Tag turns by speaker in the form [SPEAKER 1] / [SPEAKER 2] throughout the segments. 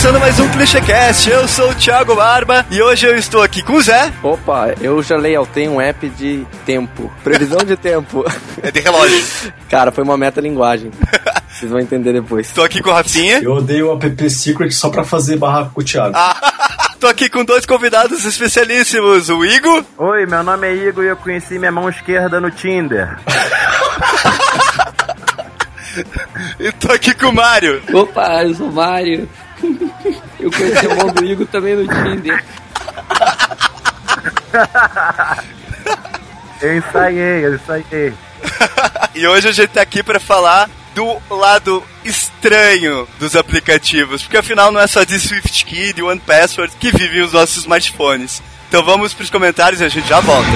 [SPEAKER 1] começando mais um ClichêCast. Eu sou o Thiago Barba e hoje eu estou aqui com o Zé.
[SPEAKER 2] Opa, eu já layoutei um app de tempo. Previsão de tempo.
[SPEAKER 1] É de relógio.
[SPEAKER 2] Cara, foi uma meta-linguagem. Vocês vão entender depois.
[SPEAKER 1] Estou aqui com o Rafinha.
[SPEAKER 3] Eu odeio o app Secret só pra fazer barraco com o Thiago.
[SPEAKER 1] Ah, tô aqui com dois convidados especialíssimos, o Igor.
[SPEAKER 4] Oi, meu nome é Igor e eu conheci minha mão esquerda no Tinder.
[SPEAKER 1] E tô aqui com o Mário.
[SPEAKER 5] Opa, eu sou o Mário. Eu conheci o mão do Igor também no Tinder.
[SPEAKER 4] Eu ensaiei, eu ensaiei.
[SPEAKER 1] E hoje a gente tá aqui pra falar do lado estranho dos aplicativos, porque afinal não é só de SwiftKey e One Password que vivem os nossos smartphones. Então vamos pros comentários e a gente já volta.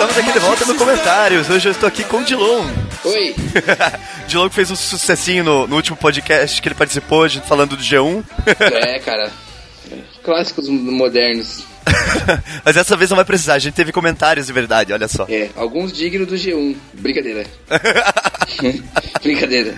[SPEAKER 1] Estamos aqui de volta no comentários. Hoje eu estou aqui com o Dilon.
[SPEAKER 5] Oi.
[SPEAKER 1] Dilon que fez um sucessinho no, no último podcast que ele participou, gente falando do G1.
[SPEAKER 5] É, cara. Clássicos modernos.
[SPEAKER 1] Mas dessa vez não vai precisar, a gente teve comentários de verdade, olha só.
[SPEAKER 5] É, alguns dignos do G1. Brincadeira. Brincadeira.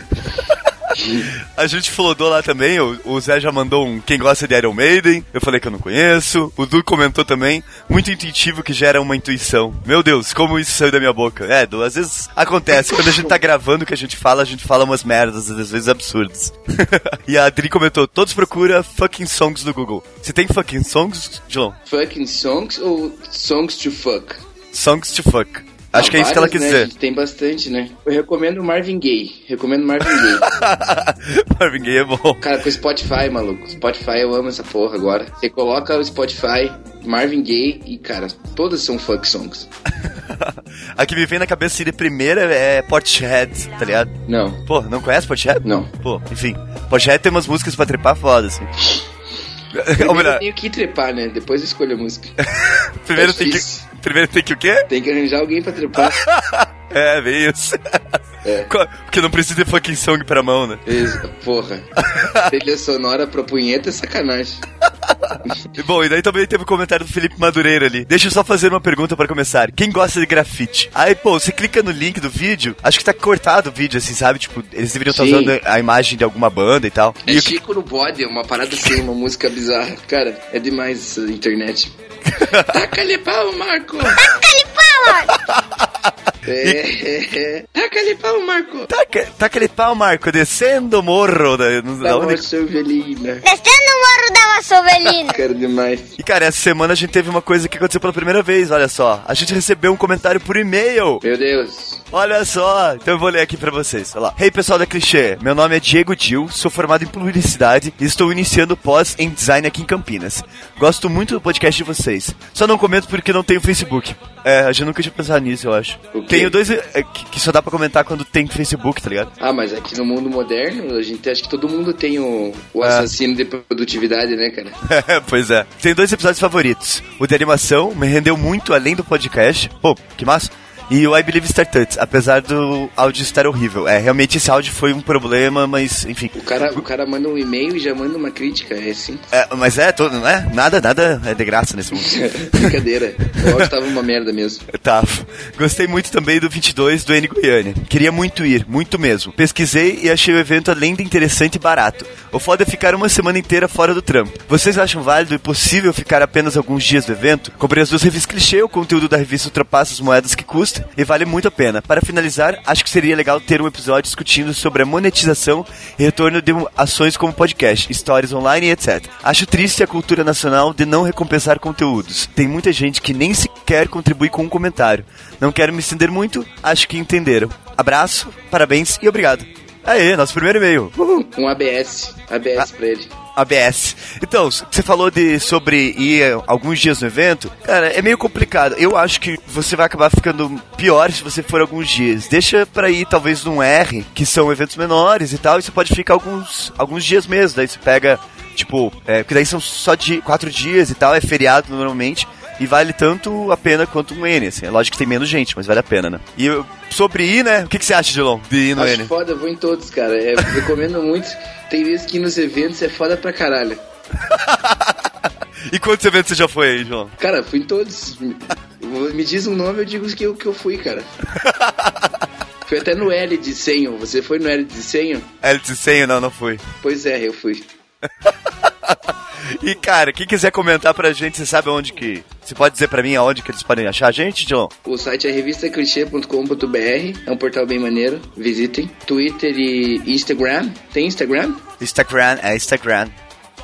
[SPEAKER 1] A gente flodou lá também, o, o Zé já mandou um quem gosta de Iron Maiden, eu falei que eu não conheço, o Du comentou também, muito intuitivo que gera uma intuição. Meu Deus, como isso saiu da minha boca. É, Du, às vezes acontece, quando a gente tá gravando o que a gente fala, a gente fala umas merdas, às vezes absurdas. e a Adri comentou, todos procura fucking songs no Google. Você tem fucking songs, Dilon?
[SPEAKER 5] Fucking songs ou songs to fuck?
[SPEAKER 1] Songs to fuck. Acho
[SPEAKER 5] Ah,
[SPEAKER 1] que é isso que ela
[SPEAKER 5] vários,
[SPEAKER 1] quis
[SPEAKER 5] né?
[SPEAKER 1] dizer.
[SPEAKER 5] Tem bastante, né? Eu recomendo Marvin Gaye. Recomendo Marvin Gaye.
[SPEAKER 1] Marvin Gaye é bom.
[SPEAKER 5] Cara, com Spotify, maluco. Spotify, eu amo essa porra agora. Você coloca o Spotify, Marvin Gaye e, cara, todas são fuck songs.
[SPEAKER 1] a que me vem na cabeça de primeira é Portishead, tá ligado?
[SPEAKER 5] Não,
[SPEAKER 1] Pô, não conhece Portishead?
[SPEAKER 5] não.
[SPEAKER 1] Pô, enfim. Portishead tem umas músicas pra trepar foda, assim.
[SPEAKER 5] Primeiro
[SPEAKER 1] melhor,
[SPEAKER 5] tenho que trepar, né? Depois eu escolho a música.
[SPEAKER 1] primeiro
[SPEAKER 5] é
[SPEAKER 1] tem que. Primeiro tem que o quê?
[SPEAKER 5] Tem que arranjar alguém pra trepar.
[SPEAKER 1] É, bem isso.
[SPEAKER 5] É.
[SPEAKER 1] Porque não precisa de fucking song pra mão, né?
[SPEAKER 5] Isso, porra. Trilha sonora pra punheta é sacanagem.
[SPEAKER 1] Bom, e daí também teve o comentário do Felipe Madureira ali. Deixa eu só fazer uma pergunta pra começar. Quem gosta de grafite? Aí, pô, você clica no link do vídeo, acho que tá cortado o vídeo, assim, sabe? Tipo, eles deveriam estar
[SPEAKER 5] Sim.
[SPEAKER 1] usando a imagem de alguma banda e tal.
[SPEAKER 5] É
[SPEAKER 1] E o que-
[SPEAKER 5] Chico no bode, uma parada assim, uma música bizarra. Cara, é demais essa internet. Taca-lhe pau, Marco! Taca-lhe pau, é, é. Taca-lhe pau, Marco!
[SPEAKER 1] Tá, tá aquele pau, Marco, descendo o morro da, da
[SPEAKER 5] Dá
[SPEAKER 1] onde.
[SPEAKER 6] Descendo o morro da Vassovelina.
[SPEAKER 5] Cara, demais.
[SPEAKER 1] E cara, essa semana a gente teve uma coisa que aconteceu pela primeira vez, olha só. A gente recebeu um comentário por e-mail.
[SPEAKER 5] Meu Deus.
[SPEAKER 1] Olha só, então eu vou ler aqui pra vocês. Olha lá. Hey pessoal da Clichê, meu nome é Diego Dil, sou formado em publicidade e estou iniciando pós em design aqui em Campinas. Gosto muito do podcast de vocês. Só não comento porque não tenho Facebook. É, a gente nunca tinha pensado nisso, eu acho.
[SPEAKER 5] O quê?
[SPEAKER 1] Tenho dois é, que, só dá pra comentar quando tem Facebook, tá ligado?
[SPEAKER 5] Ah, mas aqui no mundo moderno, a gente acha que todo mundo tem o, o
[SPEAKER 1] É.
[SPEAKER 5] assassino de produtividade, né, cara?
[SPEAKER 1] pois é. Tenho dois episódios favoritos. O de animação me rendeu muito além do podcast. Pô, que massa. E o I Believe Star Tuts, apesar do áudio estar horrível. É, realmente esse áudio foi um problema, mas enfim.
[SPEAKER 5] O cara, o cara manda um e-mail e já manda uma crítica, é assim.
[SPEAKER 1] É, mas é, todo, não é? Nada, nada é de graça nesse mundo.
[SPEAKER 5] Brincadeira. O áudio tava uma merda mesmo.
[SPEAKER 1] Tá. Gostei muito também do 22 do N Goiânia. Queria muito ir, muito mesmo. Pesquisei e achei o evento além de interessante e barato. O foda é ficar uma semana inteira fora do trampo. Vocês acham válido e possível ficar apenas alguns dias do evento? Comprei as duas revistas clichê, o conteúdo da revista ultrapassa as moedas que custa e vale muito a pena. Para finalizar, acho que seria legal ter um episódio discutindo sobre a monetização e retorno de ações como podcast, stories online e etc. Acho triste a cultura nacional de não recompensar conteúdos. Tem muita gente que nem sequer contribui com um comentário. Não quero me estender muito, acho que entenderam. Abraço, parabéns e obrigado. Aê, nosso primeiro e-mail. Uhul.
[SPEAKER 5] Um ABS. ABS
[SPEAKER 1] Ah.
[SPEAKER 5] pra ele.
[SPEAKER 1] ABS. Então, você falou de sobre ir alguns dias no evento. Cara, é meio complicado. Eu acho que você vai acabar ficando pior se você for alguns dias. Deixa pra ir talvez num R, que são eventos menores e tal, e você pode ficar alguns, alguns dias mesmo. Daí você pega, tipo, é, porque daí são só de quatro dias e tal, é feriado normalmente. E vale tanto a pena quanto um N, assim. É lógico que tem menos gente, mas vale a pena, né? E eu- sobre ir, né? O que, que você acha, Dilon, de ir no
[SPEAKER 5] Acho
[SPEAKER 1] N?
[SPEAKER 5] foda, vou em todos, cara. É, recomendo muito. Tem vezes que ir nos eventos é foda pra caralho.
[SPEAKER 1] E quantos eventos você já foi aí, João?
[SPEAKER 5] Cara, fui em todos. Me, diz um nome, eu digo que eu, que eu fui, cara. Fui até no L de Senho. Você foi no L de Senho?
[SPEAKER 1] LT 100, não, não fui.
[SPEAKER 5] Pois é, eu fui.
[SPEAKER 1] E, cara, quem quiser comentar pra gente, você sabe onde que... Você pode dizer pra mim aonde que eles podem achar a gente, Dilon?
[SPEAKER 5] O site é revistaclichê.com.br, é um portal bem maneiro, visitem. Twitter e Instagram, tem Instagram?
[SPEAKER 1] Instagram, é Instagram.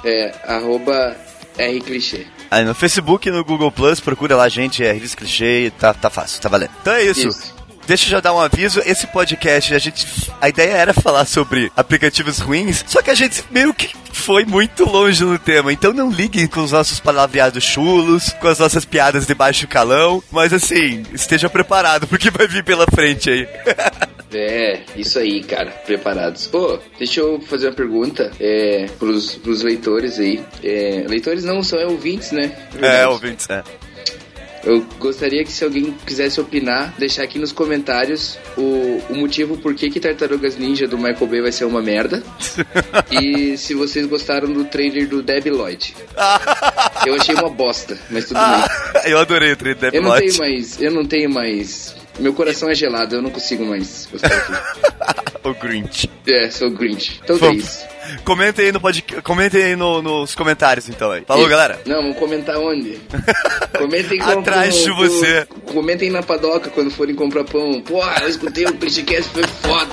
[SPEAKER 5] É, arroba rclichê.
[SPEAKER 1] Aí no Facebook e no Google Plus, procura lá a gente, é Revista Clichê, tá, tá fácil, tá valendo. Então é isso.
[SPEAKER 5] Isso.
[SPEAKER 1] Deixa eu já dar um aviso, esse podcast, a gente. A ideia era falar sobre aplicativos ruins, só que a gente meio que foi muito longe no tema. Então não liguem com os nossos palavreados chulos, com as nossas piadas de baixo calão, mas assim, esteja preparado, porque vai vir pela frente aí.
[SPEAKER 5] É, isso aí, cara, preparados. Pô, deixa eu fazer uma pergunta é, pros, pros leitores aí. É, leitores não são ouvintes, né?
[SPEAKER 1] é, ouvintes, é.
[SPEAKER 5] Eu gostaria que se alguém quisesse opinar, deixar aqui nos comentários o, o motivo por que, que Tartarugas Ninja do Michael Bay vai ser uma merda. e se vocês gostaram do trailer do Debbie Lloyd. Eu achei uma bosta, mas tudo bem.
[SPEAKER 1] Eu adorei o trailer Dead
[SPEAKER 5] Eu não
[SPEAKER 1] Lot.
[SPEAKER 5] tenho mais. Eu não tenho mais. Meu coração é gelado, eu não consigo mais
[SPEAKER 1] o Grinch.
[SPEAKER 5] É, sou Grinch. Então é isso.
[SPEAKER 1] Comentem aí, no pod... Comentem aí no- nos comentários, então. Aí. Falou,
[SPEAKER 5] Isso.
[SPEAKER 1] galera.
[SPEAKER 5] Não, vamos comentar onde? Comentem com,
[SPEAKER 1] Atrás
[SPEAKER 5] com-
[SPEAKER 1] de você.
[SPEAKER 5] com- comentem na padoca quando forem comprar pão. Pô, eu escutei o Clichecast, foi foda.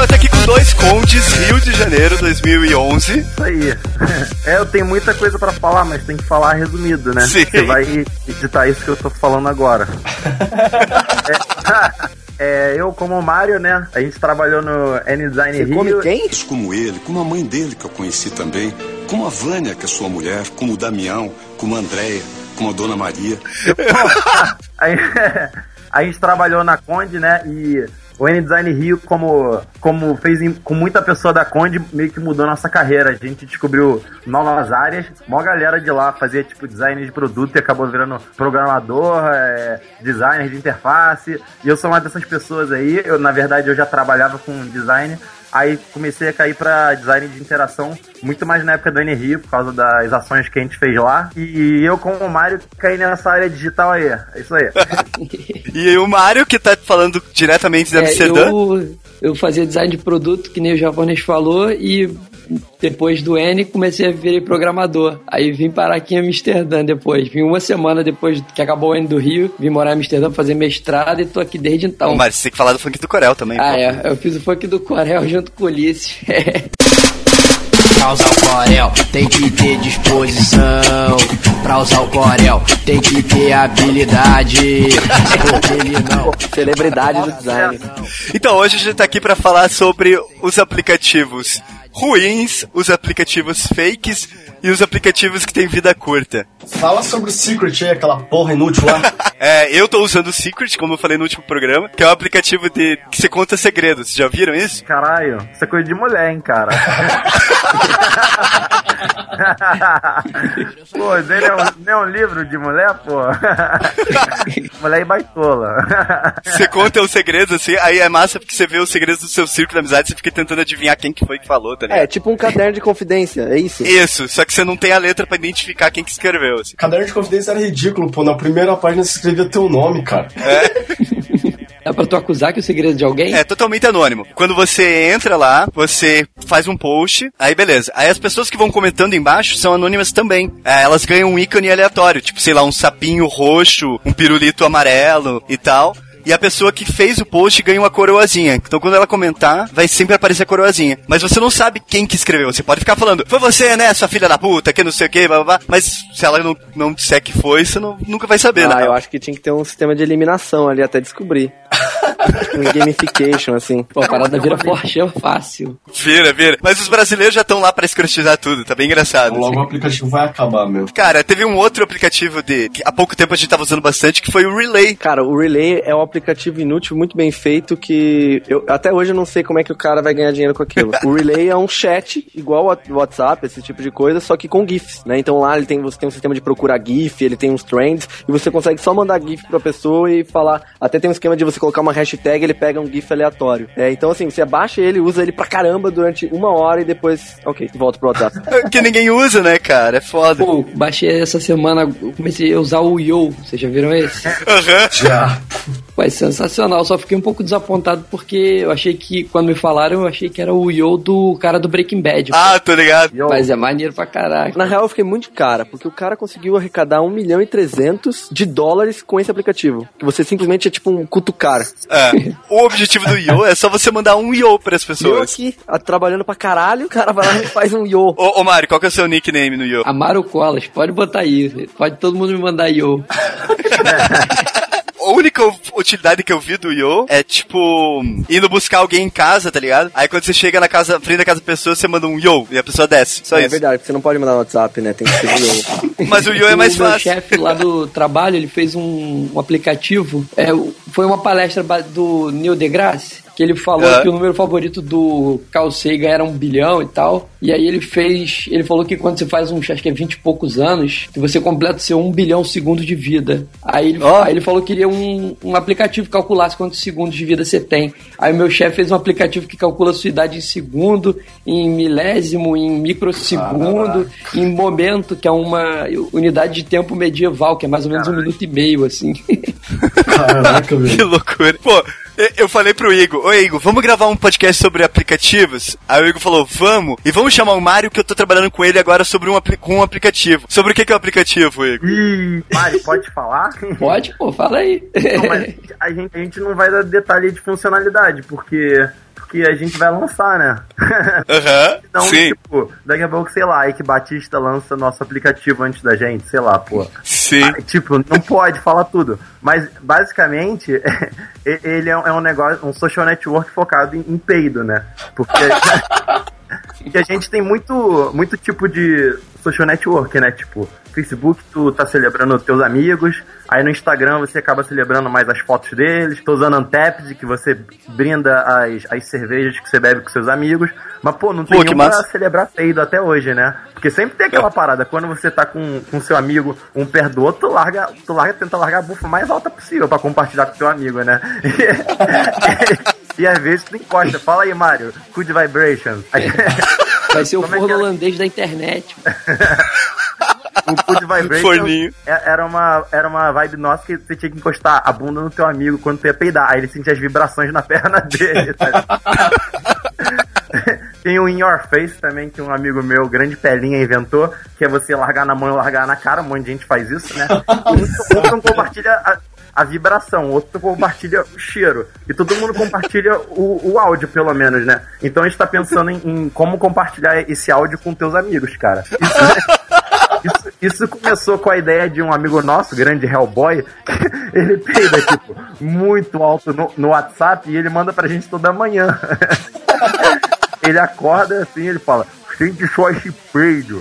[SPEAKER 1] Então eu tô aqui com dois condes, Rio de Janeiro 2011.
[SPEAKER 4] Isso aí. É, eu tenho muita coisa pra falar, mas tem que falar resumido, né?
[SPEAKER 1] Sim.
[SPEAKER 4] Você vai editar isso que eu tô falando agora. é, é, eu, como o Mário, né? A gente trabalhou no N-Design Rio.
[SPEAKER 2] come quem?
[SPEAKER 7] como ele, como a mãe dele que eu conheci também, como a Vânia, que é sua mulher, como o Damião, como a Andréia, como a Dona Maria.
[SPEAKER 4] A gente trabalhou na Conde, né? E o N-Design Rio, como, como fez em- com muita pessoa da Conde, meio que mudou nossa carreira. A gente descobriu novas áreas. Mó galera de lá fazia tipo design de produto e acabou virando programador, é, designer de interface. E eu sou uma dessas pessoas aí. Eu, na verdade, eu já trabalhava com design. Aí comecei a cair pra design de interação, muito mais na época do NRI, por causa das ações que a gente fez lá. E eu, como o Mário, caí nessa área digital aí. É isso aí.
[SPEAKER 1] E o Mário, que tá falando diretamente de
[SPEAKER 8] É,
[SPEAKER 1] Amsterdã.
[SPEAKER 8] eu, eu fazia design de produto, que nem o japonês falou, e depois do N comecei a virar programador. Aí vim parar aqui em Amsterdã depois. Vim uma semana depois que acabou o N do Rio, vim morar em Amsterdã fazer mestrado e tô aqui desde então.
[SPEAKER 1] Ô, Mário, você tem que falar do funk do Corel também.
[SPEAKER 8] Ah,
[SPEAKER 1] pô.
[SPEAKER 8] é. Eu fiz o funk do Corel junto com o Ulisses.
[SPEAKER 9] Pra usar o Corel tem que ter disposição. Pra usar o Corel tem que ter habilidade. Porque ele não.
[SPEAKER 2] Celebridade do design.
[SPEAKER 1] Então, hoje a gente tá aqui pra falar sobre os aplicativos ruins, os aplicativos fakes e os aplicativos que têm vida curta.
[SPEAKER 3] Fala sobre o Secret aí, aquela porra inútil lá.
[SPEAKER 1] É, eu tô usando o Secret, como eu falei no último programa, que é um aplicativo de que você conta segredos. Já viram isso?
[SPEAKER 4] Caralho, isso é coisa de mulher, hein, cara. pô, isso aí não é, um, não é um livro de mulher, pô? mulher e baitola.
[SPEAKER 1] Você conta os segredos, assim, aí é massa porque você vê os segredos do seu círculo de amizade, você fica tentando adivinhar quem que foi que falou, tá ligado?
[SPEAKER 2] É, tipo um caderno de confidência, é isso?
[SPEAKER 1] Isso, só que você não tem a letra pra identificar quem que escreveu, assim.
[SPEAKER 3] Caderno de confidência era ridículo, pô. Na primeira página você escrevia teu nome, cara.
[SPEAKER 8] Dá pra tu acusar que é o segredo de alguém?
[SPEAKER 1] É totalmente anônimo. Quando você entra lá, você faz um post, aí beleza. Aí as pessoas que vão comentando embaixo são anônimas também. É, elas ganham um ícone aleatório, tipo, sei lá, um sapinho roxo, um pirulito amarelo e tal. E a pessoa que fez o post ganha uma coroazinha. Então quando ela comentar, vai sempre aparecer a coroazinha. Mas você não sabe quem que escreveu. Você pode ficar falando, foi você, né, sua filha da puta, que não sei o que, blá, blá, blá. Mas se ela não, não disser que foi, você não, nunca vai saber,
[SPEAKER 2] Ah,
[SPEAKER 1] né?
[SPEAKER 2] eu acho que tinha que ter um sistema de eliminação ali até descobrir. um gamification, assim.
[SPEAKER 8] Pô, a parada vira forchão fácil.
[SPEAKER 1] Vira, vira. Mas os brasileiros já estão lá pra escrotizar tudo. Tá bem engraçado.
[SPEAKER 3] Logo
[SPEAKER 1] assim.
[SPEAKER 3] o aplicativo vai acabar, meu.
[SPEAKER 1] Cara, teve um outro aplicativo de que há pouco tempo a gente tava usando bastante, que foi o Relay.
[SPEAKER 2] Cara, o Relay é um aplicativo inútil, muito bem feito, que eu, até hoje eu não sei como é que o cara vai ganhar dinheiro com aquilo. o Relay é um chat, igual o WhatsApp, esse tipo de coisa, só que com GIFs, né? Então lá ele tem, você tem um sistema de procurar GIF, ele tem uns trends, e você consegue só mandar GIF pra pessoa e falar. Até tem um esquema de você colocar uma hashtag ele pega um GIF aleatório. É, então assim, você baixa ele, usa ele pra caramba durante uma hora e depois. Ok, volta pro WhatsApp.
[SPEAKER 1] que ninguém usa, né, cara? É foda.
[SPEAKER 8] Pô, baixei essa semana, eu comecei a usar o Yo. Vocês já viram esse?
[SPEAKER 1] Aham.
[SPEAKER 3] Já.
[SPEAKER 8] Pô, é sensacional. Só fiquei um pouco desapontado porque eu achei que, quando me falaram, eu achei que era o Yo do cara do Breaking Bad.
[SPEAKER 1] Ah, tô ligado.
[SPEAKER 8] Mas é maneiro pra caraca.
[SPEAKER 2] Na real, eu fiquei muito de cara, porque o cara conseguiu arrecadar 1 milhão e 300 de dólares com esse aplicativo. Que você simplesmente é tipo um cutucar.
[SPEAKER 1] É. O objetivo do Yo é só você mandar um Yo pras
[SPEAKER 2] Eu
[SPEAKER 1] pessoas.
[SPEAKER 2] aqui, a- trabalhando pra caralho, o cara vai lá e faz um yo.
[SPEAKER 1] Ô, ô Mário, qual que é o seu nickname no Yo?
[SPEAKER 8] Amaro Colas, pode botar aí. Pode todo mundo me mandar Yo.
[SPEAKER 1] A única utilidade que eu vi do Yo é tipo indo buscar alguém em casa, tá ligado? Aí quando você chega na casa, frente da casa da pessoa, você manda um Yo e a pessoa desce. Só
[SPEAKER 2] é
[SPEAKER 1] isso.
[SPEAKER 2] verdade, porque você não pode mandar no WhatsApp, né? Tem que ser yo.
[SPEAKER 1] Mas o Yo é mais
[SPEAKER 8] o meu
[SPEAKER 1] fácil.
[SPEAKER 8] chefe lá do trabalho, ele fez um, um aplicativo. É, o- foi uma palestra do Neil deGrasse, que ele falou
[SPEAKER 1] Ah.
[SPEAKER 8] que o número favorito do Carl Sagan era um bilhão e tal. E aí ele fez. Ele falou que quando você faz uns, acho que é 20 e poucos anos, que você completa o seu 1 bilhão segundos de vida. Aí ele, aí ele falou que queria um, um aplicativo que calculasse quantos segundos de vida você tem. Aí o meu chefe fez um aplicativo que calcula a sua idade em segundo, em milésimo, em microsegundo, em momento, que é uma unidade de tempo medieval, que é mais ou menos um minuto e meio, assim.
[SPEAKER 3] Caraca,
[SPEAKER 1] Que
[SPEAKER 3] velho.
[SPEAKER 1] loucura. Pô, eu- falei pro Igor, ô Igor, vamos gravar um podcast sobre aplicativos? Aí o Igor falou, vamos, e vamos chamar o Mário que eu tô trabalhando com ele agora sobre um, apli- com um aplicativo. Sobre o que que é o aplicativo, Igor?
[SPEAKER 4] Ih, Mari, pode falar?
[SPEAKER 8] Pode, pô, fala aí.
[SPEAKER 4] Não, mas a gente, a gente não vai dar detalhe de funcionalidade, porque, porque a gente vai lançar, né?
[SPEAKER 1] Aham,
[SPEAKER 4] Então,
[SPEAKER 1] sim,
[SPEAKER 4] tipo, daqui a pouco, sei lá, Ike Batista lança nosso aplicativo antes da gente, sei lá, pô.
[SPEAKER 1] sim.
[SPEAKER 4] Ah, tipo, não pode falar tudo. Mas, basicamente, ele é um é um negócio, um social network focado em, em peido, né? Porque, porque a gente tem muito, muito tipo de social network, né? Tipo, Facebook tu tá celebrando teus amigos, aí no Instagram você acaba celebrando mais as fotos deles, tô usando Untapped, que você brinda as, as cervejas que você bebe com seus amigos, mas pô, não tem
[SPEAKER 1] Pô, que
[SPEAKER 4] nenhum pra celebrar peido até hoje, né? Porque sempre tem aquela parada, quando você tá com, com seu amigo um perto do outro, tu larga, tu larga, tenta largar a bufa mais alta possível pra compartilhar com teu amigo, né? E, às vezes tu encosta. Fala aí, Mário. Good Vibrations.
[SPEAKER 8] Vai ser o
[SPEAKER 4] Como é
[SPEAKER 8] forno
[SPEAKER 4] era?
[SPEAKER 8] holandês da internet.
[SPEAKER 4] O Good Vibrations
[SPEAKER 1] Forninho.
[SPEAKER 4] é- era uma, era uma vibe nossa que você tinha que encostar a bunda no teu amigo quando tu ia peidar. Aí ele sentia as vibrações na perna dele. tá? Tem o In Your Face também, que um amigo meu, grande pelinha, inventou, que é você largar na mão e largar na cara, um monte de gente faz isso, né? Um, um não compartilha a, vibração, outro compartilha o cheiro. E todo mundo compartilha o, o áudio, pelo menos, né? Então a gente tá pensando em, em como compartilhar esse áudio com teus amigos, cara. Isso, isso começou com a ideia de um amigo nosso, grande Hellboy. Ele peida, tipo, muito alto no, no WhatsApp e ele manda pra gente toda manhã. Ele acorda assim, ele fala: sente só esse peido.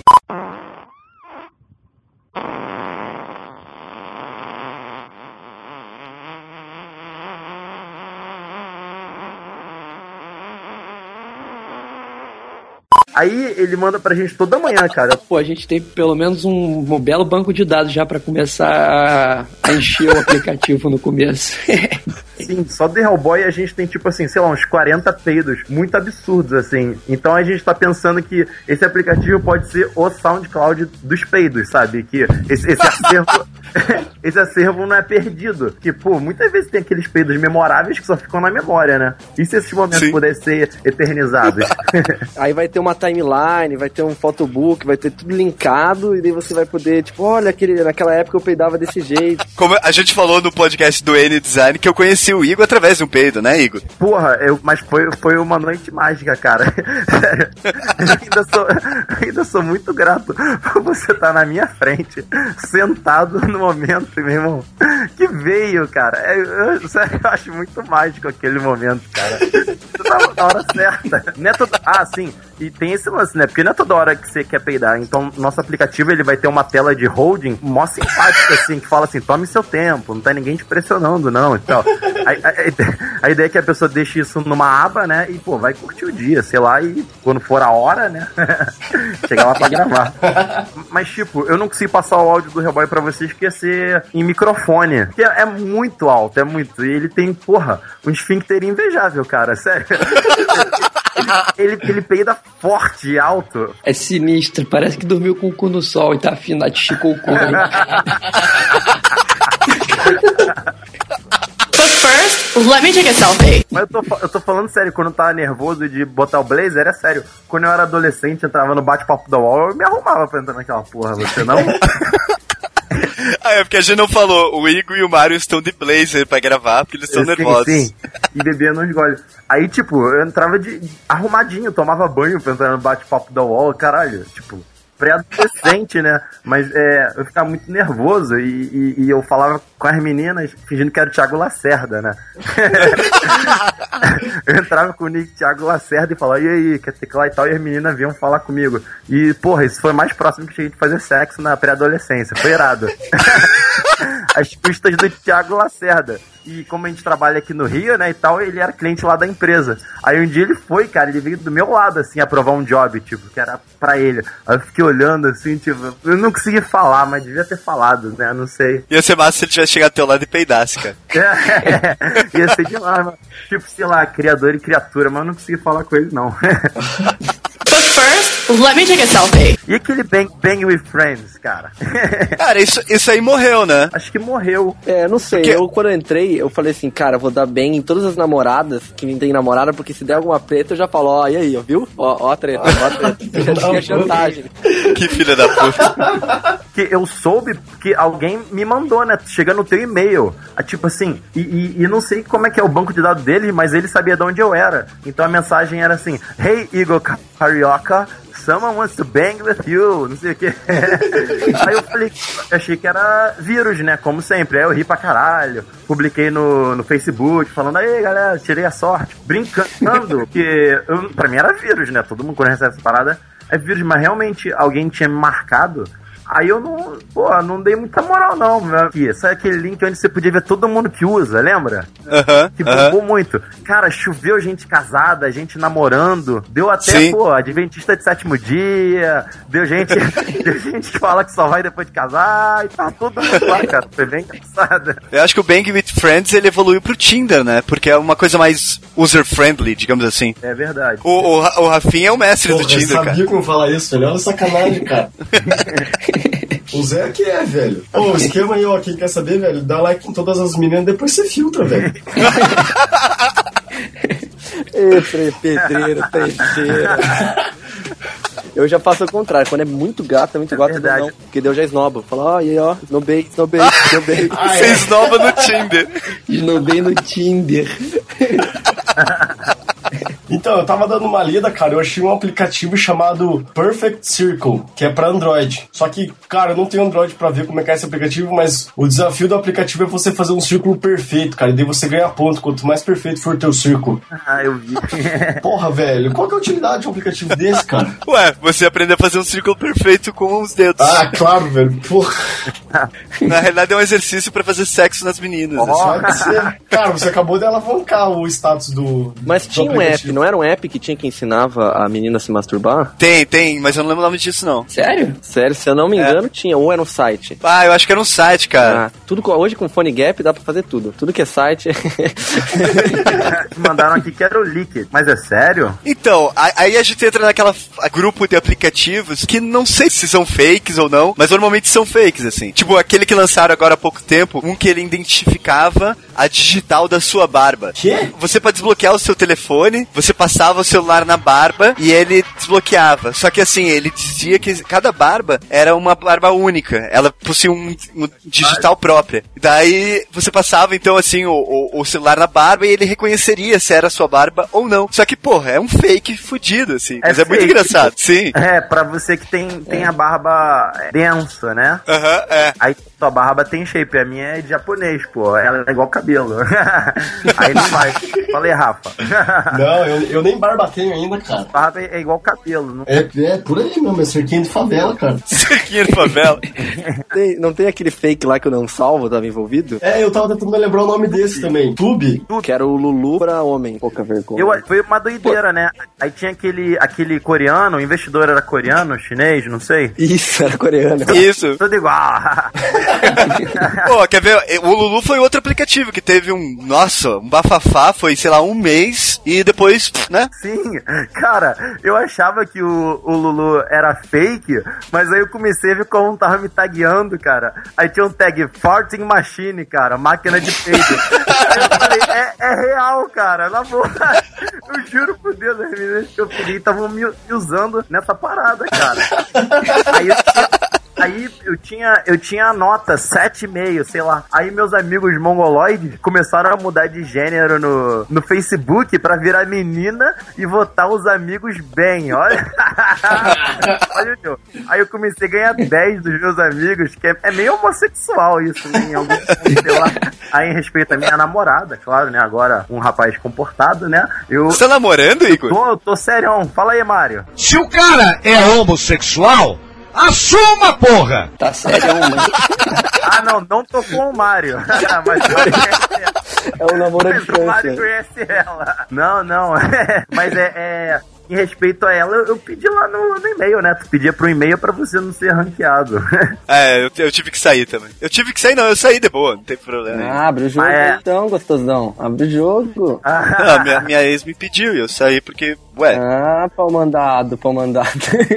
[SPEAKER 4] Aí ele manda pra gente toda manhã, cara.
[SPEAKER 8] Pô, a gente tem pelo menos um, um belo banco de dados já pra começar a, a encher o aplicativo no começo.
[SPEAKER 4] Sim, só do Hellboy a gente tem, tipo assim, sei lá, uns 40 peidos muito absurdos, assim. Então a gente tá pensando que esse aplicativo pode ser o SoundCloud dos peidos, sabe? Que esse, esse acervo. esse acervo não é perdido. Porque, pô, muitas vezes tem aqueles peidos memoráveis que só ficam na memória, né? E se esses momentos
[SPEAKER 1] Sim.
[SPEAKER 4] pudessem ser eternizados?
[SPEAKER 2] Aí vai ter uma timeline, vai ter um photobook, vai ter tudo linkado, e daí você vai poder, tipo, olha, aquele, naquela época eu peidava desse jeito.
[SPEAKER 1] Como a gente falou no podcast do N Design que eu conheci o Igor através de um peido, né, Igor?
[SPEAKER 4] Porra, eu, mas foi, foi uma noite mágica, cara. Ainda sou, ainda sou muito grato por você estar na minha frente, sentado no momento, meu irmão, que veio, cara. É, eu, sério, eu acho muito mágico aquele momento, cara. Você tava na hora certa. Não é toda... Ah, sim. E tem esse lance, né? Porque não é toda hora que você quer peidar. Então, nosso aplicativo ele vai ter uma tela de holding mó simpática, assim, que fala assim: tome seu tempo, não tá ninguém te pressionando, não. Então, a, a- a ideia é que a pessoa deixe isso numa aba, né? E, pô, vai curtir o dia, sei lá, e quando for a hora, né? chegar lá pra gravar. Mas, tipo, eu não consigo passar o áudio do Hellboy pra ia ser em microfone. Que é, é muito alto, é muito. E ele tem, porra, um esfíncter invejável, cara, sério. Ele, ele peida forte e alto.
[SPEAKER 8] É sinistro, parece que dormiu com o cu no sol e tá afinado, esticou o cu. né?
[SPEAKER 10] First, let me take a selfie.
[SPEAKER 4] Mas eu tô, eu tô falando sério, quando eu tava nervoso de botar o blazer, é sério. Quando eu era adolescente, eu tava no bate-papo da UOL, eu me arrumava pra entrar naquela porra, você não?
[SPEAKER 1] Ah, é porque a gente não falou. O Igor e o Mário estão de blazer pra gravar porque eles estão
[SPEAKER 4] Sim,
[SPEAKER 1] nervosos.
[SPEAKER 4] Sim, e bebendo uns goles. Aí, tipo, eu entrava de arrumadinho, tomava banho pra entrar no bate-papo da UOL, caralho, tipo, pré-adolescente, né? Mas é, eu ficava muito nervoso e, e- e eu falava com as meninas fingindo que era o Thiago Lacerda, né? eu entrava com o Nick Thiago Lacerda e falava, e aí, quer teclar e tal, e as meninas vinham falar comigo. E, porra, isso foi mais próximo que cheguei de fazer sexo na pré-adolescência, foi irado. As custas do Thiago Lacerda. E como a gente trabalha aqui no Rio, né, e tal, ele era cliente lá da empresa. Aí um dia ele foi, cara, ele veio do meu lado, assim, aprovar um job, tipo, que era pra ele. Aí eu fiquei olhando, assim, tipo, eu não consegui falar, mas devia ter falado, né, não sei.
[SPEAKER 1] Ia ser massa se ele tivesse chegado ao teu lado e peidasse, cara.
[SPEAKER 4] É, ia ser demais, mano. Tipo, sei lá, criador e criatura, mas eu não consegui falar com ele, não.
[SPEAKER 10] Let me take a selfie.
[SPEAKER 4] e aquele Bang, Bang with Friends, cara?
[SPEAKER 1] Cara, isso, isso aí morreu, né?
[SPEAKER 4] Acho que morreu.
[SPEAKER 2] É, não sei.
[SPEAKER 1] Porque-
[SPEAKER 2] Eu, quando eu entrei, eu falei assim, cara, eu vou dar bem em todas as namoradas que me tem namorada, porque se der alguma preta, eu já falo, ó, e aí, ó, viu? Ó, ó a treta, ó a treta. Eu já tinha chantagem.
[SPEAKER 1] Que filha da puta.
[SPEAKER 4] que eu soube que alguém me mandou, né? Chega no teu e-mail. Ah, Tipo assim, e, e, e não sei como é que é o banco de dados dele, mas ele sabia de onde eu era. Então a mensagem era assim: Hey, Igor Carioca, someone wants to bang with you. Não sei o que. Aí eu falei, achei que era vírus, né? Como sempre. Aí eu ri pra caralho. Publiquei no, no Facebook, falando, aí galera, tirei a sorte. Brincando, que eu, pra mim era vírus, né? Todo mundo quando recebe essa parada é vírus, mas realmente alguém tinha me marcado. Aí eu não, pô, não dei muita moral não, meu filho. Sabe aquele link onde você podia ver todo mundo que usa, lembra?
[SPEAKER 1] Aham.
[SPEAKER 4] Que bombou muito. Cara, choveu gente casada, gente namorando. Deu até,
[SPEAKER 1] Sim.
[SPEAKER 4] pô, adventista de sétimo dia. Deu gente, deu gente que fala que só vai depois de casar. E tá todo mundo lá, cara. Foi bem engraçado.
[SPEAKER 1] Eu acho que o Bang with Friends ele evoluiu pro Tinder, né? Porque é uma coisa mais user-friendly, digamos assim.
[SPEAKER 4] É verdade.
[SPEAKER 1] O, o, o Rafinha é o mestre
[SPEAKER 3] Porra,
[SPEAKER 1] do
[SPEAKER 3] eu
[SPEAKER 1] Tinder,
[SPEAKER 3] sabia
[SPEAKER 1] cara.
[SPEAKER 3] que eu ia falar isso, velho. Olha sacanagem, cara. o Zé que é, velho. Ô, o esquema aí, ó, quem quer saber, velho, dá like em todas as meninas, depois você filtra, velho.
[SPEAKER 2] Ê, pedreiro. Eu já faço o contrário, quando é muito gato, é muito
[SPEAKER 4] verdade.
[SPEAKER 2] não, porque Deus já esnoba. Fala, ó, e aí, ó, snobei, snobei, snobei.
[SPEAKER 1] Você esnova no Tinder.
[SPEAKER 8] Esnobei no Tinder.
[SPEAKER 3] Então, eu tava dando uma lida, cara, eu achei um aplicativo chamado Perfect Circle, que é pra Android. Só que, cara, eu não tenho Android pra ver como é que é esse aplicativo, mas o desafio do aplicativo é você fazer um círculo perfeito, cara, e daí você ganha ponto. Quanto mais perfeito for o teu círculo.
[SPEAKER 4] Ah, eu vi.
[SPEAKER 3] Porra, velho, qual que é a utilidade de um aplicativo desse, cara?
[SPEAKER 1] Ué, você aprende a fazer um círculo perfeito com os dedos.
[SPEAKER 3] Ah, claro, velho. Porra,
[SPEAKER 1] Na realidade é um exercício pra fazer sexo nas meninas.
[SPEAKER 3] pode ser. Cara, você acabou de alavancar o status do.
[SPEAKER 2] Mas
[SPEAKER 3] do
[SPEAKER 2] tinha um app, não era um app que tinha que ensinava a menina a se masturbar?
[SPEAKER 1] Tem, tem, mas eu não lembro o nome disso, não.
[SPEAKER 8] Sério?
[SPEAKER 2] Sério, se eu não me engano, tinha. Ou era um site.
[SPEAKER 1] Ah, eu acho que era um site, cara.
[SPEAKER 2] Ah, tudo com- hoje com Phone Gap dá pra fazer tudo. Tudo que é site.
[SPEAKER 4] Mandaram aqui que era o Liquid. Mas é sério?
[SPEAKER 1] Então, aí a gente entra naquela grupo de aplicativos que não sei se são fakes ou não, mas normalmente são fakes, assim. Tipo, aquele que lançaram agora há pouco tempo, um que ele identificava a digital da sua barba.
[SPEAKER 3] Quê?
[SPEAKER 1] Você pode desbloquear o seu telefone, você passava o celular na barba e ele desbloqueava. Só que assim, ele dizia que cada barba era uma barba única. Ela possuía um, um digital própria. Daí você passava então assim o, o, o celular na barba e ele reconheceria se era a sua barba ou não. Só que, porra, é um fake fudido, assim. Mas é muito
[SPEAKER 4] fake.
[SPEAKER 1] engraçado. Sim.
[SPEAKER 4] É, pra você que tem, tem a barba densa, né?
[SPEAKER 1] Aham, é.
[SPEAKER 4] Aí tua barba tem shape, a minha é de japonês, pô. Ela é igual cabelo. Aí não vai. Falei, Rafa.
[SPEAKER 3] Não, eu, eu nem barba tenho ainda, cara.
[SPEAKER 4] barba é igual cabelo. Não...
[SPEAKER 3] É, é por aí mesmo, é cerquinho de favela, cara.
[SPEAKER 1] Cerquinho de favela.
[SPEAKER 2] Tem- não tem aquele fake lá que eu não salvo, tava envolvido?
[SPEAKER 3] É, eu tava tentando me lembrar o nome desse também. Tube?
[SPEAKER 2] Que era o Lulu pra homem. Pouca vergonha.
[SPEAKER 4] Eu, foi uma doideira, né? Aí tinha aquele, aquele coreano, o investidor era coreano, chinês, não sei.
[SPEAKER 2] Isso, era coreano.
[SPEAKER 1] Isso.
[SPEAKER 4] Tudo igual.
[SPEAKER 1] Pô, quer ver? O Lulu foi outro aplicativo que teve um. Nossa, um bafafá, foi, sei lá, um mês e depois, né?
[SPEAKER 4] Sim, cara, eu achava que o, o Lulu era fake, mas aí eu comecei a ver como tava me tagueando, cara. Aí tinha um tag Farting Machine, cara, máquina de peido. eu falei, é, é real, cara, na boa. Eu juro por Deus, as meninas que eu peguei estavam me, usando nessa parada, cara. Aí eu Aí eu tinha, eu tinha a nota 7,5, sei lá. Aí meus amigos mongoloides começaram a mudar de gênero no, no Facebook pra virar menina e votar os amigos bem, olha. olha o meu. Aí eu comecei a ganhar 10 dos meus amigos, que é, é meio homossexual isso, né? Em algum sei lá. Aí em respeito à minha namorada, claro, né? Agora um rapaz comportado, né? Eu.
[SPEAKER 1] Você tá namorando, Igor?
[SPEAKER 4] Tô, tô sério. Fala aí, Mário.
[SPEAKER 11] Se o cara é homossexual, assuma, porra!
[SPEAKER 8] Tá sério, mano.
[SPEAKER 4] Ah, não, não tô com o Mário. Mas
[SPEAKER 2] É o namoro à
[SPEAKER 4] Mas o Mário
[SPEAKER 2] distância.
[SPEAKER 4] conhece ela. Não, não. Mas é, é- Em respeito a ela, eu, eu pedi lá no, no e-mail, né? Tu pedia pro e-mail pra você não ser ranqueado.
[SPEAKER 1] É, eu, eu tive que sair também. Eu tive que sair, não, eu saí de boa, não tem problema.
[SPEAKER 2] Ah, abre o jogo
[SPEAKER 4] Ah, é.
[SPEAKER 2] então, gostosão. Abre o jogo.
[SPEAKER 1] Não, minha, minha ex me pediu e eu saí porque, ué,
[SPEAKER 2] Ah, pau mandado, pau mandado.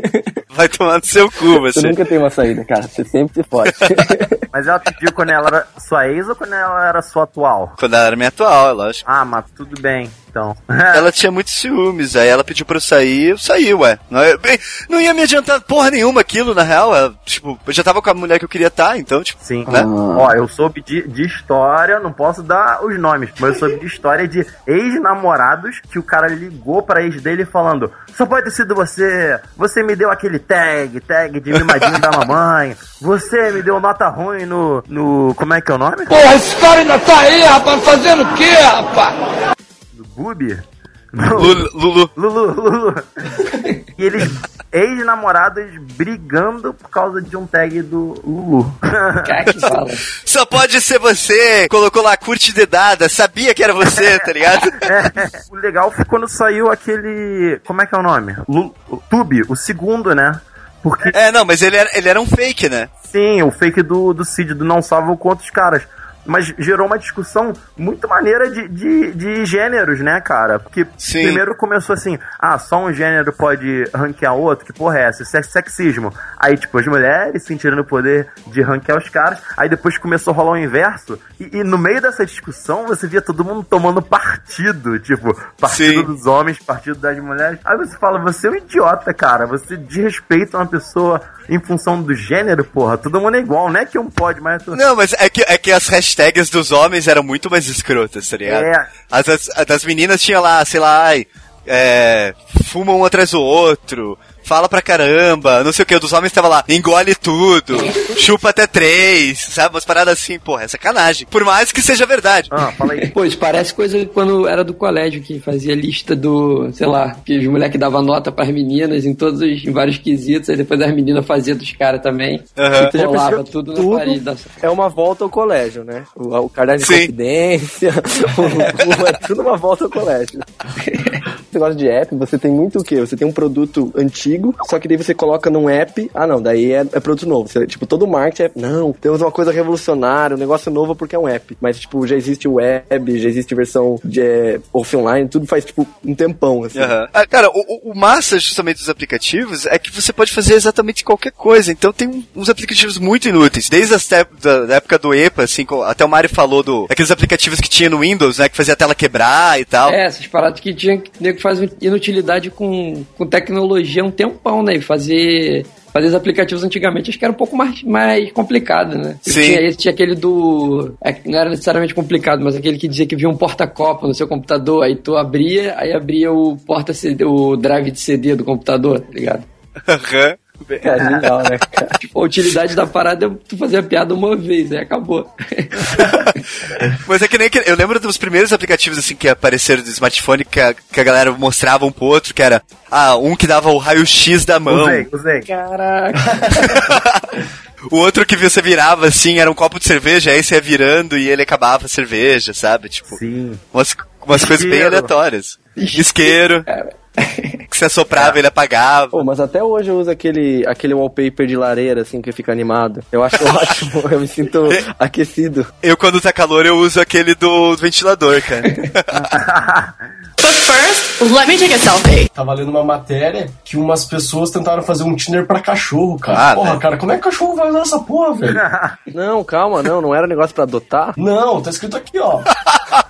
[SPEAKER 1] vai tomar no seu cu
[SPEAKER 2] Você
[SPEAKER 1] você.
[SPEAKER 2] nunca tem uma saída, cara. Você sempre se fode.
[SPEAKER 4] Mas ela pediu quando ela era sua ex ou quando ela era sua atual?
[SPEAKER 1] Quando ela era minha atual, é lógico.
[SPEAKER 4] Ah, mas tudo bem, então.
[SPEAKER 1] Ela tinha muitos ciúmes, aí ela pediu pra eu sair, eu saí, ué. Não, eu- bem, não ia me adiantar porra nenhuma aquilo, na real. ela, tipo, eu já tava com a mulher que eu queria estar, então, tipo,
[SPEAKER 4] Sim.
[SPEAKER 1] né?
[SPEAKER 4] Ó, eu soube de, de história, não posso dar os nomes, mas eu soube de história de ex-namorados que o cara ligou pra ex dele falando: Só pode ter sido você, você me deu aquele tag, tag de mimadinho da mamãe, você me deu nota ruim no. no. como é que é o nome?
[SPEAKER 11] Porra, esse cara ainda tá aí, rapaz, fazendo o quê, rapaz?
[SPEAKER 4] Bubi?
[SPEAKER 1] Lulu, Lulu.
[SPEAKER 4] Lulu, Lulu. e eles, ex-namorados, brigando por causa de um tag do Lulu.
[SPEAKER 8] Cara, que fala.
[SPEAKER 1] Só pode ser você, colocou lá curte dedada, sabia que era você, tá ligado?
[SPEAKER 4] É, o legal foi quando saiu aquele. Como é que é o nome? Lu, o Tube, o segundo, né? Porque,
[SPEAKER 1] É, não, mas ele era, ele era um fake, né?
[SPEAKER 4] sim, o fake do, do Cid, do Não Salva com outros caras. Mas gerou uma discussão muito maneira de, de, de gêneros, né, cara? Porque
[SPEAKER 1] Sim.
[SPEAKER 4] primeiro começou assim, ah, só um gênero pode ranquear outro, que porra é essa? Isso é sexismo. Aí, tipo, as mulheres sentindo o poder de ranquear os caras. Aí depois começou a rolar o inverso. E, e no meio dessa discussão, você via todo mundo tomando partido. Tipo, partido
[SPEAKER 1] Sim.
[SPEAKER 4] dos homens, partido das mulheres. Aí você fala, você é um idiota, cara. Você desrespeita uma pessoa em função do gênero, porra. Todo mundo é igual, não é que um pode, mas...
[SPEAKER 1] Não, mas é que, é que as hashtags dos homens eram muito mais escrotas, tá ligado?
[SPEAKER 4] É.
[SPEAKER 1] As, as, as das meninas tinha lá, sei lá, ai, é, fuma um atrás do outro, fala pra caramba, não sei o que, dos homens tava lá, engole tudo, chupa até três, sabe? Umas paradas assim, porra, é sacanagem. Por mais que seja verdade.
[SPEAKER 4] Ah, fala aí.
[SPEAKER 8] Pô, isso parece coisa quando era do colégio, que fazia lista do, sei lá, que os moleques davam nota pras meninas em todos os, em vários quesitos, aí depois as meninas faziam dos caras também. Colava
[SPEAKER 2] percebeu que
[SPEAKER 8] tudo na
[SPEAKER 2] tudo
[SPEAKER 8] parede da
[SPEAKER 2] É uma volta ao colégio, né? O, o caderno de
[SPEAKER 1] Sim.
[SPEAKER 2] confidência, o, o- é tudo uma volta ao colégio. negócio de app, você tem muito o quê? Você tem um produto antigo, só que daí você coloca num app. Ah, não, daí é, é produto novo. Você, tipo, todo marketing é. Não, temos uma coisa revolucionária, um negócio novo porque é um app. Mas, tipo, já existe web, já existe versão de é, offline, tudo faz, tipo, um tempão, assim.
[SPEAKER 1] Aham. Ah, cara, o, o- massa justamente dos aplicativos é que você pode fazer exatamente qualquer coisa. Então tem uns aplicativos muito inúteis. Desde as te- da, da época do EPA, assim, até o Mário falou do aqueles aplicativos que tinha no Windows, né? Que fazia a tela quebrar e tal.
[SPEAKER 8] É, essas paradas que tinha que faz inutilidade com, com tecnologia há um tempão, né? E fazer. Fazer os aplicativos antigamente acho que era um pouco mais, mais complicado, né?
[SPEAKER 1] Sim.
[SPEAKER 8] Tinha esse, tinha aquele do. é, não era necessariamente complicado, mas aquele que dizia que via um porta-copo no seu computador, aí tu abria, aí abria o porta CD, o drive de CD do computador, tá ligado?
[SPEAKER 1] Aham.
[SPEAKER 2] É genial, né, cara?
[SPEAKER 8] Tipo, a utilidade da parada é tu fazer a piada uma vez, aí acabou.
[SPEAKER 1] Mas é que nem que eu lembro dos primeiros aplicativos assim que apareceram do smartphone que a, que a galera mostrava um pro outro, que era ah, um que dava o raio-x da mão.
[SPEAKER 4] Usei, usei.
[SPEAKER 8] Caraca.
[SPEAKER 1] O outro que você virava assim era um copo de cerveja, aí você ia virando e ele acabava a cerveja, sabe? Tipo,
[SPEAKER 4] Sim.
[SPEAKER 1] umas, umas coisas bem
[SPEAKER 4] Isqueiro.
[SPEAKER 1] aleatórias. Isqueiro. que você assoprava, ele apagava.
[SPEAKER 2] Pô, mas até hoje eu uso aquele, aquele wallpaper de lareira, assim, que fica animado. Eu acho ótimo, eu me sinto aquecido.
[SPEAKER 1] Eu, quando tá calor, eu uso aquele do ventilador, cara.
[SPEAKER 10] But first, let me take a selfie.
[SPEAKER 3] Tava lendo uma matéria que umas pessoas tentaram fazer um Tinder pra cachorro, cara.
[SPEAKER 1] Ah,
[SPEAKER 3] porra,
[SPEAKER 1] né?
[SPEAKER 3] cara, como é que cachorro vai usar essa porra, velho?
[SPEAKER 2] Não, calma, não, não era negócio pra adotar.
[SPEAKER 3] Não, tá escrito aqui, ó.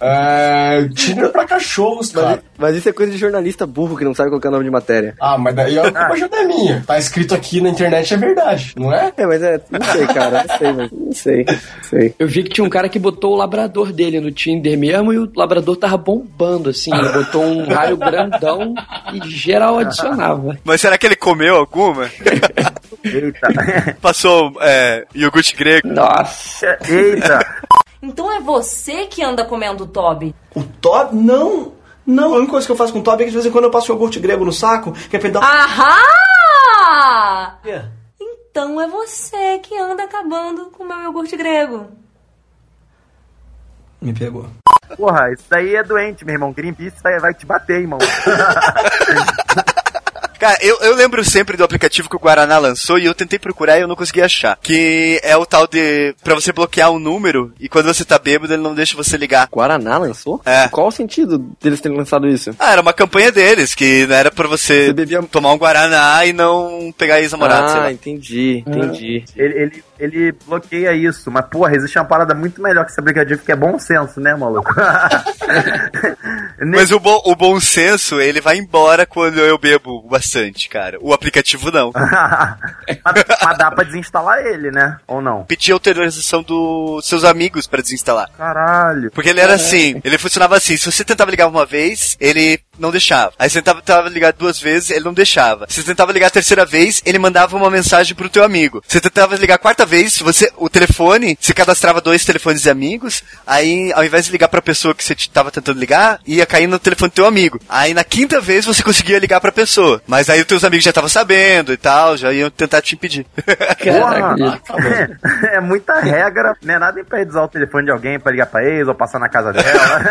[SPEAKER 3] É. Tinder pra cachorros,
[SPEAKER 2] Mas,
[SPEAKER 3] cara.
[SPEAKER 2] Mas isso é coisa de jornalista burro que não sabe colocar nome de matéria.
[SPEAKER 3] Ah, mas daí a culpa já não é minha. Tá escrito aqui na internet, é verdade, não é?
[SPEAKER 2] É, mas é, não sei, cara, não sei, mas não sei, não sei.
[SPEAKER 8] Eu vi que tinha um cara que botou o labrador dele no Tinder mesmo e o labrador tava bombando, assim. Ele botou um raio grandão e geral adicionava.
[SPEAKER 1] Mas será que ele comeu alguma?
[SPEAKER 4] Eita.
[SPEAKER 1] Passou é, iogurte grego?
[SPEAKER 8] Nossa.
[SPEAKER 4] Eita.
[SPEAKER 12] Então é você que anda comendo o Toby?
[SPEAKER 13] O Toby? Não! Não, a única coisa que eu faço com o Toby é que de vez em quando eu passo iogurte grego no saco, que é pra ele dar...
[SPEAKER 12] Ahá!
[SPEAKER 13] É.
[SPEAKER 12] Então é você que anda acabando com o meu iogurte grego.
[SPEAKER 13] Me pegou.
[SPEAKER 4] Porra, isso daí é doente, meu irmão. Greenpeace vai vai te bater, irmão.
[SPEAKER 1] Cara, eu, eu lembro sempre do aplicativo que o Guaraná lançou e eu tentei procurar e eu não consegui achar. Que é o tal de. pra você bloquear um número e quando você tá bêbado ele não deixa você ligar.
[SPEAKER 2] Guaraná lançou?
[SPEAKER 1] É.
[SPEAKER 2] Qual o sentido deles terem lançado isso?
[SPEAKER 1] Ah, era uma campanha deles, que não era pra você,
[SPEAKER 2] Você bebia-
[SPEAKER 1] tomar um Guaraná e não pegar ex-namorado, sei
[SPEAKER 2] Ah,
[SPEAKER 1] lá.
[SPEAKER 2] entendi, entendi.
[SPEAKER 4] Ele, ele, ele bloqueia isso, mas porra, existe uma parada muito melhor que esse aplicativo que é bom senso, né, maluco?
[SPEAKER 1] Mas o, bom, o bom senso, ele vai embora quando eu bebo bastante, cara. O aplicativo não.
[SPEAKER 4] mas, mas dá pra desinstalar ele, né? Ou não?
[SPEAKER 1] Pedir autorização dos seus amigos pra desinstalar.
[SPEAKER 4] Caralho.
[SPEAKER 1] Porque ele era assim, ele funcionava assim, se você tentava ligar uma vez, ele não deixava. Aí você tentava, tentava ligar duas vezes, ele não deixava. Você tentava ligar a terceira vez, ele mandava uma mensagem pro teu amigo. Você tentava ligar a quarta vez, você, o telefone, se cadastrava dois telefones de amigos, aí ao invés de ligar pra pessoa que você tava tentando ligar, ia cair no telefone do teu amigo. Aí na quinta vez você conseguia ligar pra pessoa. Mas aí os teus amigos já estavam sabendo e tal, já iam tentar te impedir.
[SPEAKER 4] Porra, é muita regra. Não é nada impede de usar o telefone de alguém pra ligar pra eles ou passar na casa dela.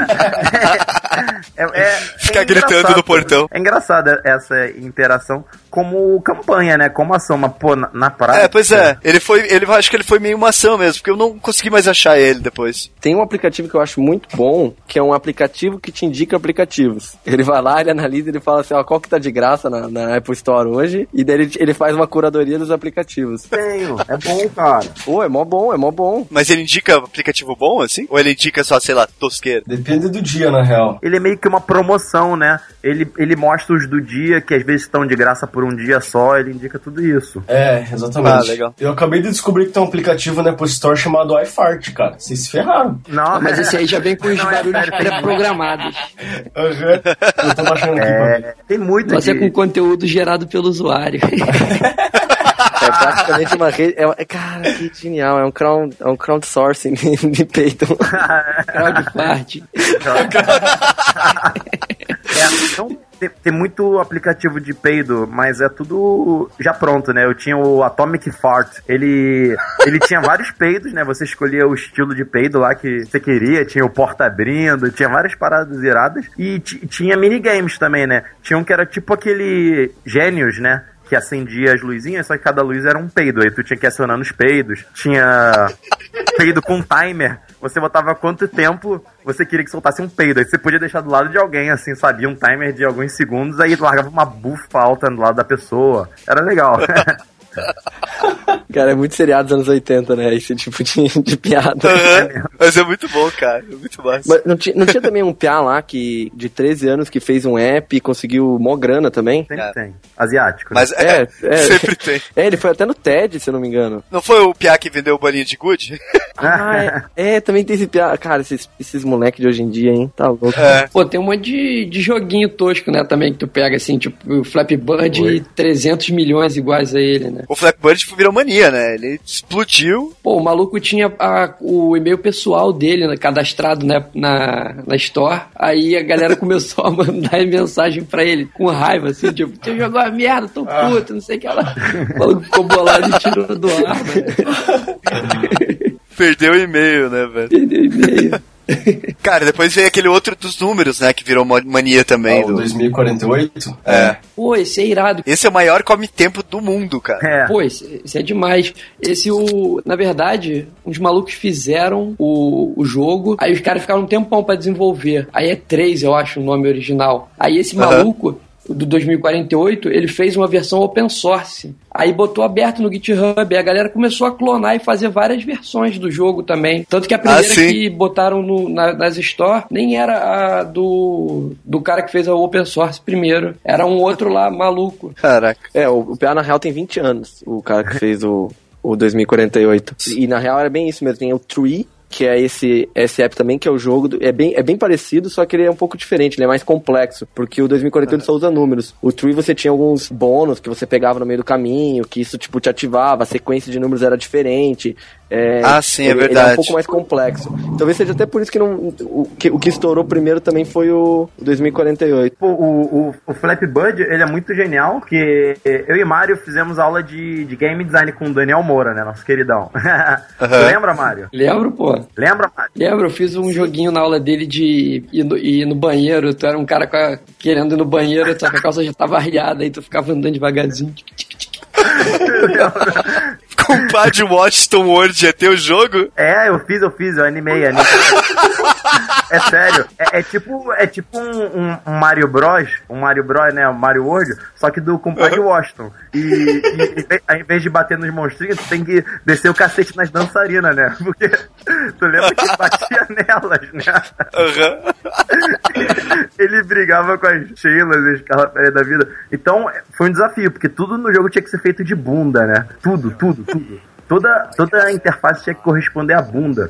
[SPEAKER 4] É, é-
[SPEAKER 1] Ficar
[SPEAKER 4] é
[SPEAKER 1] gritando
[SPEAKER 4] engraçado.
[SPEAKER 1] no portão.
[SPEAKER 4] É engraçado essa interação como campanha, né? Como ação, mas pô, na, na prática.
[SPEAKER 1] É, pois é. Ele foi, ele acho que ele foi meio uma ação mesmo, porque eu não consegui mais achar ele depois.
[SPEAKER 2] Tem um aplicativo que eu acho muito bom, que é um aplicativo que te indica aplicativos. Ele vai lá, ele analisa, ele fala assim, ó, qual que tá de graça na, na Apple Store hoje, e daí ele, ele faz uma curadoria dos aplicativos.
[SPEAKER 4] Tenho, é bom, cara.
[SPEAKER 2] Pô, é mó bom, é mó bom.
[SPEAKER 1] Mas ele indica aplicativo bom, assim? Ou ele indica só, sei lá, tosqueira?
[SPEAKER 3] Depende do dia, na real.
[SPEAKER 4] Ele é meio que uma promoção, né? Ele, ele mostra os do dia, que às vezes estão de graça por um dia só, ele indica tudo isso.
[SPEAKER 3] É, exatamente.
[SPEAKER 1] Ah, legal.
[SPEAKER 3] Eu acabei de descobrir que tem um aplicativo na Apple Store chamado iFart, cara. Vocês se ferraram.
[SPEAKER 4] Não,
[SPEAKER 8] Mas esse aí já vem com os
[SPEAKER 4] Não, é
[SPEAKER 8] barulhos pré-programados.
[SPEAKER 3] Eu tô baixando aqui.
[SPEAKER 4] É, tem muito
[SPEAKER 8] Você
[SPEAKER 4] de...
[SPEAKER 8] com conteúdo gerado pelo usuário.
[SPEAKER 2] É praticamente uma rede. É, é- cara, que genial. É um, crowd, é um crowdsourcing de Python.
[SPEAKER 8] Crowdfart.
[SPEAKER 4] É, então, tem, tem muito aplicativo de peido, mas é tudo já pronto, né? Eu tinha o Atomic Fart. Ele, ele tinha vários peidos, né? Você escolhia o estilo de peido lá que você queria. Tinha o porta abrindo, tinha várias paradas iradas. E ti- tinha minigames também, né? Tinha um que era tipo aquele Gênios, né? Que acendia as luzinhas, só que cada luz era um peido. Aí tu tinha que ir acionando os peidos. Tinha peido com timer. Você botava quanto tempo você queria que soltasse um peido. Aí você podia deixar do lado de alguém, assim, sabia? Um timer de alguns segundos, aí largava uma bufa alta do lado da pessoa. Era legal.
[SPEAKER 2] Cara, é muito seriado dos anos 80, né? Esse tipo de, de piada.
[SPEAKER 1] Aham. Mas é muito bom, cara. É muito massa.
[SPEAKER 2] Mas não, tinha, não tinha também um piá lá que, de 13 anos que fez um app e conseguiu mó grana também?
[SPEAKER 4] Sempre tem. Asiático. né?
[SPEAKER 1] Mas é, sempre tem.
[SPEAKER 2] É, ele foi até no TED, se eu não me engano.
[SPEAKER 1] Não foi o Piá que vendeu o bolinho de gude?
[SPEAKER 2] Ah, é, é, também tem esse piá. Cara, esses, esses moleques de hoje em dia, hein? Tá louco.
[SPEAKER 8] Pô, tem um monte de, de joguinho tosco, né, também, que tu pega, assim, tipo, o Flappy Bird e 300 milhões iguais a ele, né?
[SPEAKER 1] O Flappy Bird virou mania, né? Ele explodiu.
[SPEAKER 8] Pô, o maluco tinha a- o e-mail pessoal dele né, cadastrado né, na, na Store. Aí a galera começou a mandar mensagem pra ele com raiva, assim, tipo, você jogou a merda, tô puto, não sei o que lá. O maluco ficou bolado e tirou do ar,
[SPEAKER 1] Perdeu o e-mail, né, velho?
[SPEAKER 8] Perdeu o e-mail.
[SPEAKER 1] Cara, depois veio aquele outro dos números, né? Que virou mania também.
[SPEAKER 3] Ah, o
[SPEAKER 1] do...
[SPEAKER 3] 2048?
[SPEAKER 1] É.
[SPEAKER 8] Pô, esse é irado.
[SPEAKER 1] Esse é o maior come-tempo do mundo, cara.
[SPEAKER 8] Pô, esse, esse é demais. Esse, o, na verdade, uns malucos fizeram o, o jogo, aí os caras ficaram um tempão pra desenvolver. Aí é 3, eu acho, o nome original. Aí esse maluco, do 2048, ele fez uma versão open source. Aí botou aberto no GitHub, aí a galera começou a clonar e fazer várias versões do jogo também. Tanto que a primeira
[SPEAKER 1] Ah,
[SPEAKER 8] que botaram no- na- nas store nem era a do, do cara que fez a open source primeiro. Era um outro lá maluco.
[SPEAKER 1] Caraca.
[SPEAKER 2] É, o, o PA na real tem 20 anos, o cara que fez o, o 2048. E na real era bem isso mesmo, tem o Tree, que é esse, esse app também, que é o jogo, do- é, bem, é bem parecido, só que ele é um pouco diferente, ele é mais complexo, porque o 2048 só usa números. O Tree você tinha alguns bônus que você pegava no meio do caminho, que isso, tipo, te ativava, a sequência de números era diferente. É,
[SPEAKER 1] Ah, sim, é
[SPEAKER 2] Ele é
[SPEAKER 1] verdade.
[SPEAKER 2] um pouco mais complexo. Talvez seja até por isso que não. O que, o que estourou primeiro também foi o 2048.
[SPEAKER 4] Pô, o, o, o Flappy Bird, ele é muito genial, porque eu e Mário fizemos aula de, de game design com o Daniel Moura, né, nosso queridão. Lembra, Mário?
[SPEAKER 8] Lembro, pô.
[SPEAKER 4] Lembra, Mário?
[SPEAKER 8] Lembro, eu fiz um joguinho na aula dele de ir no, ir no banheiro. Tu era um cara com a- querendo ir no banheiro, só que a calça já tava arriada, aí tu ficava andando devagarzinho.
[SPEAKER 1] Compadre Washington World ter o jogo?
[SPEAKER 4] É, eu fiz, eu fiz, eu animei, animei. é sério, é, é tipo, é tipo um, um- Mario Bros, um Mario Bros, né, um Mario World, só que do compadre Washington. E, e, e ao invés de bater nos monstrinhos, tu tem que descer o cacete nas dançarinas, né? Porque tu lembra que batia nelas, né? Ele brigava com as Sheilas e as Carla da vida. Então, foi um desafio, porque tudo no jogo tinha que ser feito de bunda, né? Tudo, tudo, tudo. Toda, toda a interface tinha que corresponder à bunda.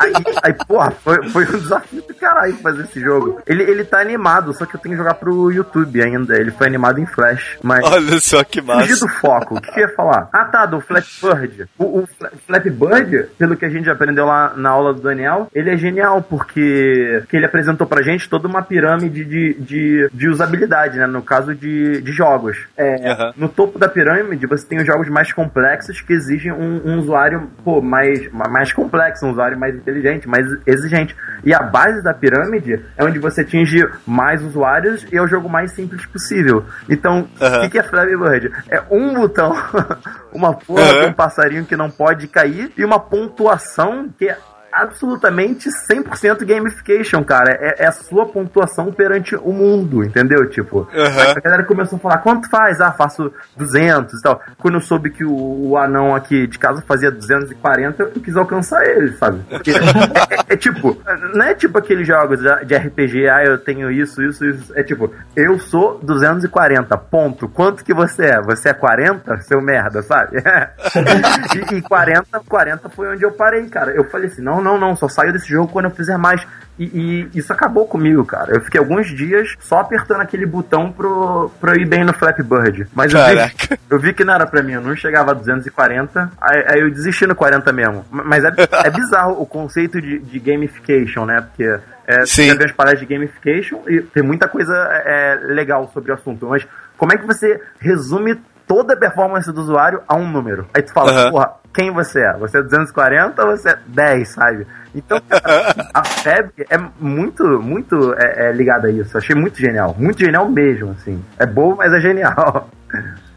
[SPEAKER 4] Aí, aí porra, foi, foi um desafio do caralho fazer esse jogo. Ele, ele tá animado, só que eu tenho que jogar pro YouTube ainda. Ele foi animado em Flash, mas...
[SPEAKER 1] Olha só que
[SPEAKER 4] Fugir
[SPEAKER 1] massa.
[SPEAKER 4] do foco. O que, que eu ia falar? Ah, tá, do Flappy Bird. O, o Fla- Flappy Bird, pelo que a gente aprendeu lá na aula do Daniel, ele é genial porque que ele apresentou pra gente toda uma pirâmide de, de, de usabilidade, né? No caso de, de jogos. É,
[SPEAKER 1] Aham.
[SPEAKER 4] No topo da pirâmide, você tem os jogos mais complexos que exigem um, um usuário pô, mais, ma- mais complexo, um usuário mais inteligente, mais exigente. E a base da pirâmide é onde você atinge mais usuários e é o jogo mais simples possível. Então, o que, que é Flappy Bird? É um botão, uma porra de um passarinho que não pode cair e uma pontuação que é absolutamente 100% gamification, cara. É, é a sua pontuação perante o mundo, entendeu? Tipo,
[SPEAKER 1] Aham.
[SPEAKER 4] a galera começou a falar, quanto faz? Ah, faço 200 e tal. Quando eu soube que o, o anão aqui de casa fazia 240, eu quis alcançar ele, sabe? Porque é, é- é tipo, não é tipo aqueles jogos de de RPG, ah, eu tenho isso, isso, isso. É tipo, eu sou 240, ponto. Quanto que você é? Você é 40? Seu merda, sabe? e, e 40, 40 foi onde eu parei, cara. Eu falei assim, não, Não, não, não, só saio desse jogo quando eu fizer mais. E, e isso acabou comigo, cara. Eu fiquei alguns dias só apertando aquele botão pro, pro ir bem no Flappy Bird. Mas eu vi, eu vi que não era pra mim, eu não chegava a 240, aí, aí eu desisti no 40 mesmo. Mas é, é bizarro o conceito de, de gamification, né? Porque é,
[SPEAKER 1] Sim.
[SPEAKER 4] vi as palestras de gamification e tem muita coisa é, legal sobre o assunto. Mas como é que você resume toda a performance do usuário a um número? Aí tu fala,
[SPEAKER 1] Aham.
[SPEAKER 4] porra, quem você é? Você é 240 ou você é 10, sabe? Então, cara, a febre é muito, muito é, é, ligada a isso. Eu achei muito genial. Muito genial mesmo, assim. É bobo, mas é genial.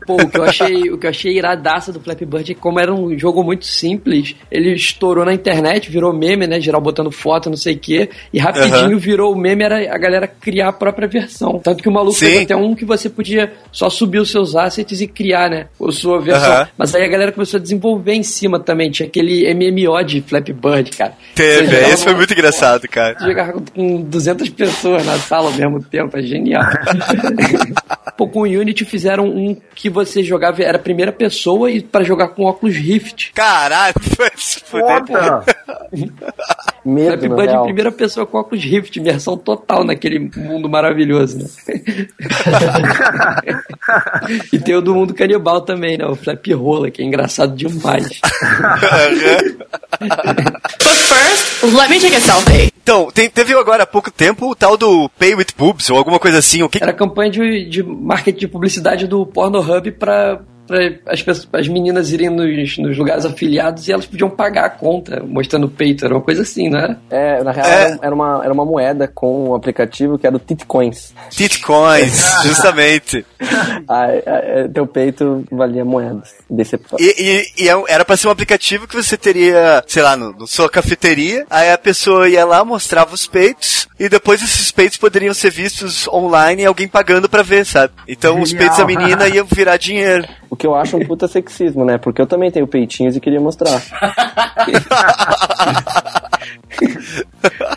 [SPEAKER 8] Pô, o que eu achei, o que eu achei iradaça do Flappy Bird é que como era um jogo muito simples, ele estourou na internet, virou meme, né? Geral botando foto, não sei o quê. E rapidinho
[SPEAKER 1] Aham.
[SPEAKER 8] virou o meme, era a galera criar a própria versão. Tanto que o maluco
[SPEAKER 1] Sim.
[SPEAKER 8] fez até um que você podia só subir os seus assets e criar, né? A sua versão.
[SPEAKER 1] Aham.
[SPEAKER 8] Mas aí a galera começou a desenvolver em cima também. Tinha aquele MMO de Flappy Bird, cara.
[SPEAKER 1] Teve, esse foi muito engraçado, cara.
[SPEAKER 8] Jogava com 200 pessoas na sala ao mesmo tempo, é genial. Pô, com o Unity fizeram um que você jogava, era a primeira pessoa e pra jogar com óculos Rift.
[SPEAKER 1] Caralho, foi se fuder.
[SPEAKER 4] Foda!
[SPEAKER 2] Medo,
[SPEAKER 8] Flappy em
[SPEAKER 2] real.
[SPEAKER 8] primeira pessoa com óculos Rift, imersão total naquele mundo maravilhoso, né? e tem o do mundo canibal também, né? O Flappy Rola, que é engraçado demais.
[SPEAKER 10] But first, let me take a selfie.
[SPEAKER 1] Então, tem- teve agora há pouco tempo o tal do Pay with Boobs ou alguma coisa assim. O que
[SPEAKER 8] Era campanha de, de marketing de publicidade do Pornhub pra, pra as, pessoas, as meninas irem nos, nos lugares afiliados e elas podiam pagar a conta, mostrando o peito, era uma coisa assim, não era?
[SPEAKER 2] É, na real
[SPEAKER 1] É.
[SPEAKER 2] era, era uma, era uma moeda com um aplicativo que era o Titcoins.
[SPEAKER 1] Titcoins, justamente.
[SPEAKER 2] Aí, aí, teu peito valia moedas. Desse...
[SPEAKER 1] E, e- e é era pra ser um aplicativo que você teria, sei lá, no, no sua cafeteria, aí a pessoa ia lá, mostrava os peitos, e depois esses peitos poderiam ser vistos online e alguém pagando pra ver, sabe? Então os
[SPEAKER 4] Genial.
[SPEAKER 1] peitos da menina iam virar dinheiro.
[SPEAKER 2] O que eu acho um puta sexismo, né? Porque eu também tenho peitinhos e queria mostrar.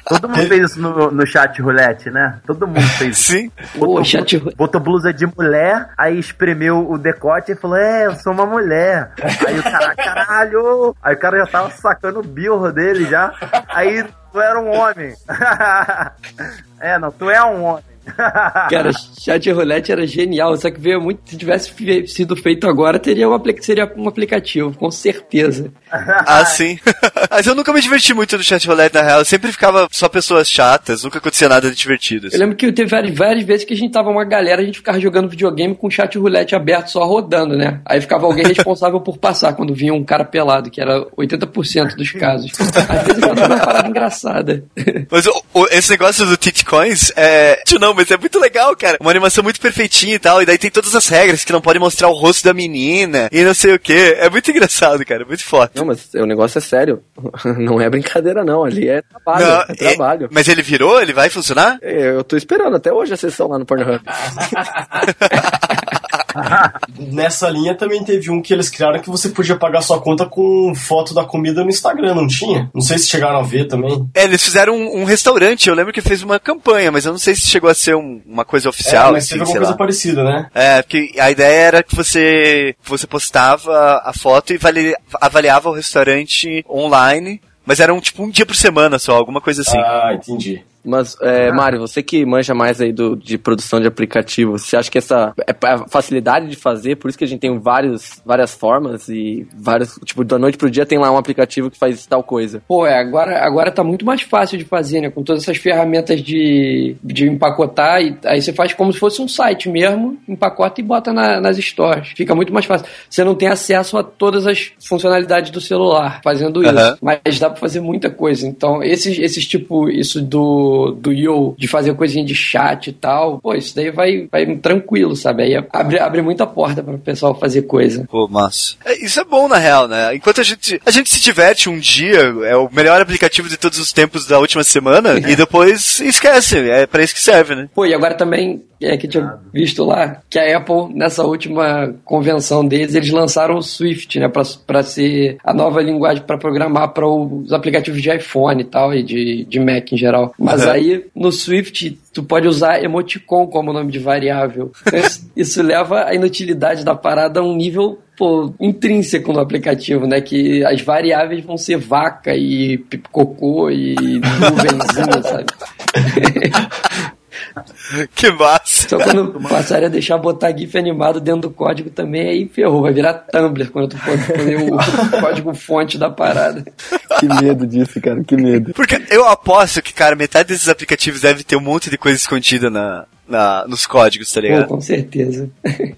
[SPEAKER 4] Todo mundo fez isso no, no chat roulette, né? Todo mundo fez isso.
[SPEAKER 1] Sim.
[SPEAKER 4] Botou,
[SPEAKER 8] Pô, chat
[SPEAKER 4] botou blusa de mulher, aí espremeu o decote e falou: É, eu sou uma mulher. Aí o cara, caralho! Aí o cara já tava sacando o birro dele já. Aí tu era um homem. é, não, tu é um homem.
[SPEAKER 8] Cara, chat roulette era genial, só que veio muito. Se tivesse sido feito agora, teria um, seria um aplicativo, com certeza.
[SPEAKER 1] Ah, sim. Mas eu nunca me diverti muito no chat roulette, na real. Eu sempre ficava só pessoas chatas, nunca acontecia nada de divertido. assim.
[SPEAKER 8] Eu lembro que teve várias, várias vezes que a gente tava uma galera, a gente ficava jogando videogame com o chat roulette aberto, só rodando, né? Aí ficava alguém responsável por passar quando vinha um cara pelado, que era 80% dos casos. Às vezes era uma parada engraçada.
[SPEAKER 1] Mas o- o- esse negócio do Titcoins é. Tio, Mas é muito legal, cara. Uma animação muito perfeitinha e tal. E daí tem todas as regras que não pode mostrar o rosto da menina e não sei o que. É muito engraçado, cara. Muito foda.
[SPEAKER 2] Não, mas o negócio é sério. Não é brincadeira, não. Ali é trabalho.
[SPEAKER 1] Não,
[SPEAKER 2] é trabalho.
[SPEAKER 1] Mas ele virou? Ele vai funcionar?
[SPEAKER 2] É, Eu tô esperando até hoje a sessão lá no Pornhub.
[SPEAKER 3] Nessa linha também teve um que eles criaram que você podia pagar sua conta com foto da comida no Instagram, não tinha? Não sei se chegaram a ver também.
[SPEAKER 1] É, eles fizeram um, um restaurante. Eu lembro que fez uma campanha, mas eu não sei se chegou a ser um- uma coisa oficial.
[SPEAKER 3] é, mas
[SPEAKER 1] assim,
[SPEAKER 3] teve alguma coisa
[SPEAKER 1] lá.
[SPEAKER 3] parecida, né?
[SPEAKER 1] É, porque a ideia era que você, você postava a foto e vali- avaliava o restaurante online, mas era um tipo um dia por semana só, alguma coisa assim.
[SPEAKER 3] Ah, entendi.
[SPEAKER 2] Mas, é, Mário, você que manja mais aí do, de produção de aplicativo, você acha que essa é a facilidade de fazer, por isso que a gente tem vários, várias formas e vários, tipo, da noite pro dia tem lá um aplicativo que faz tal coisa.
[SPEAKER 8] Pô, é, agora, agora tá muito mais fácil de fazer, né? Com todas essas ferramentas de, de empacotar, e aí você faz como se fosse um site mesmo, empacota e bota na- nas stores. Fica muito mais fácil. Você não tem acesso a todas as funcionalidades do celular fazendo isso, mas dá pra fazer muita coisa. Então, esses, esses tipo, isso do, do Yo, de fazer coisinha de chat e tal, pô, isso daí vai, vai tranquilo, sabe? Aí abre, abre muita porta para o pessoal fazer coisa.
[SPEAKER 1] Pô, massa. É, isso é bom, na real, né? Enquanto a gente, a gente se diverte um dia, é o melhor aplicativo de todos os tempos da última semana, e depois esquece. É pra isso que serve, né?
[SPEAKER 8] Pô, e agora também é que tinha visto lá, que a Apple, nessa última convenção deles, eles lançaram o Swift, né, para ser a nova linguagem para programar para os aplicativos de iPhone e tal, e de, de Mac em geral. Mas
[SPEAKER 1] Uhum.
[SPEAKER 8] aí, no Swift, tu pode usar emoticon como nome de variável. Isso- Isso leva a inutilidade da parada a um nível pô, intrínseco no aplicativo, né? Que as variáveis vão ser vaca e cocô e nuvenzinha, sabe?
[SPEAKER 1] Que massa.
[SPEAKER 8] Só quando passarem a deixar botar GIF animado dentro do código também, aí ferrou, vai virar Tumblr quando tu for fazer o código fonte da parada.
[SPEAKER 2] Que medo disso, cara, que medo.
[SPEAKER 1] Porque eu aposto que, cara, metade desses aplicativos deve ter um monte de coisa escondida na, na, nos códigos, tá
[SPEAKER 8] Pô,
[SPEAKER 1] ligado?
[SPEAKER 8] com certeza.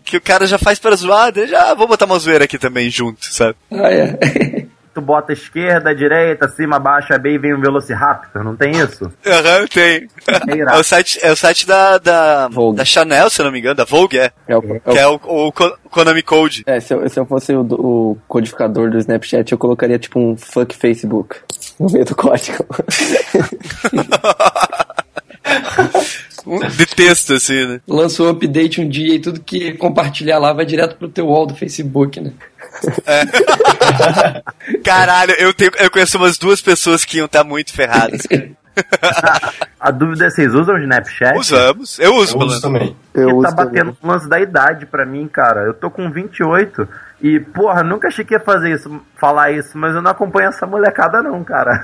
[SPEAKER 1] Que o cara já faz para zoar, já vou botar uma zoeira aqui também junto, sabe?
[SPEAKER 8] Ah, é.
[SPEAKER 4] Tu bota esquerda, direita, cima, baixo, é B e vem um Velociraptor, não tem isso?
[SPEAKER 1] Aham, tem.
[SPEAKER 4] É.
[SPEAKER 1] É o site, é o site da, da, da Chanel, se eu não me engano, da Vogue, é.
[SPEAKER 2] É o,
[SPEAKER 1] Que é o, o Ko- Konami Code.
[SPEAKER 2] É, se eu, se eu fosse o, o codificador do Snapchat, eu colocaria tipo um fuck Facebook no meio do código.
[SPEAKER 1] De texto, assim, né?
[SPEAKER 8] Lança um update um dia e tudo que compartilhar lá vai direto pro teu wall do Facebook, né?
[SPEAKER 1] Caralho, eu, tenho, eu conheço umas duas pessoas que iam estar muito ferradas.
[SPEAKER 4] A dúvida é, vocês usam o Snapchat?
[SPEAKER 1] Usamos. Eu uso,
[SPEAKER 3] Eu uso também.
[SPEAKER 2] Eu
[SPEAKER 4] Porque tá
[SPEAKER 2] uso
[SPEAKER 4] batendo o lance da idade pra mim, cara. Eu tô com 28 e, porra, nunca achei que ia fazer isso, falar isso, mas eu não acompanho essa molecada não, cara.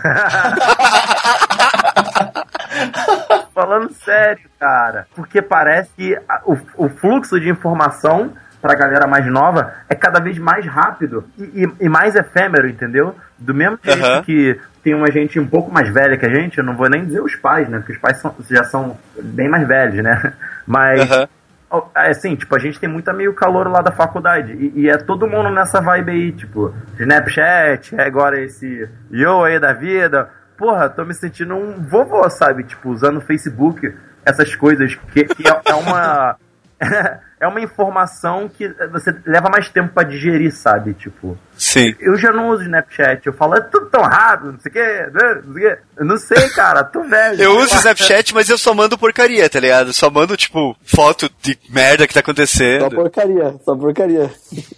[SPEAKER 4] Falando sério, cara. Porque parece que o, o fluxo de informação pra galera mais nova é cada vez mais rápido e, e- e mais efêmero, entendeu? Do mesmo jeito
[SPEAKER 1] Aham.
[SPEAKER 4] que tem uma gente um pouco mais velha que a gente, eu não vou nem dizer os pais, né? Porque os pais são- já são bem mais velhos, né? Mas é assim, tipo, a gente tem muito amigo calor lá da faculdade. E, e é todo mundo nessa vibe aí, tipo, Snapchat, é agora esse yo aí da vida. Porra, tô me sentindo um vovô, sabe? Tipo, usando o Facebook, essas coisas, que, que é, é uma. É uma informação que você leva mais tempo pra digerir, sabe? Tipo,
[SPEAKER 1] Sim.
[SPEAKER 4] eu já não uso Snapchat, eu falo, é tudo tão rápido, não sei o quê, né, não sei o quê. Eu não sei, cara, tô velho.
[SPEAKER 1] Eu uso o Snapchat, mas eu só mando porcaria, tá ligado? Só mando, tipo, foto de merda que tá
[SPEAKER 2] Só
[SPEAKER 1] acontecendo.
[SPEAKER 2] porcaria, só porcaria.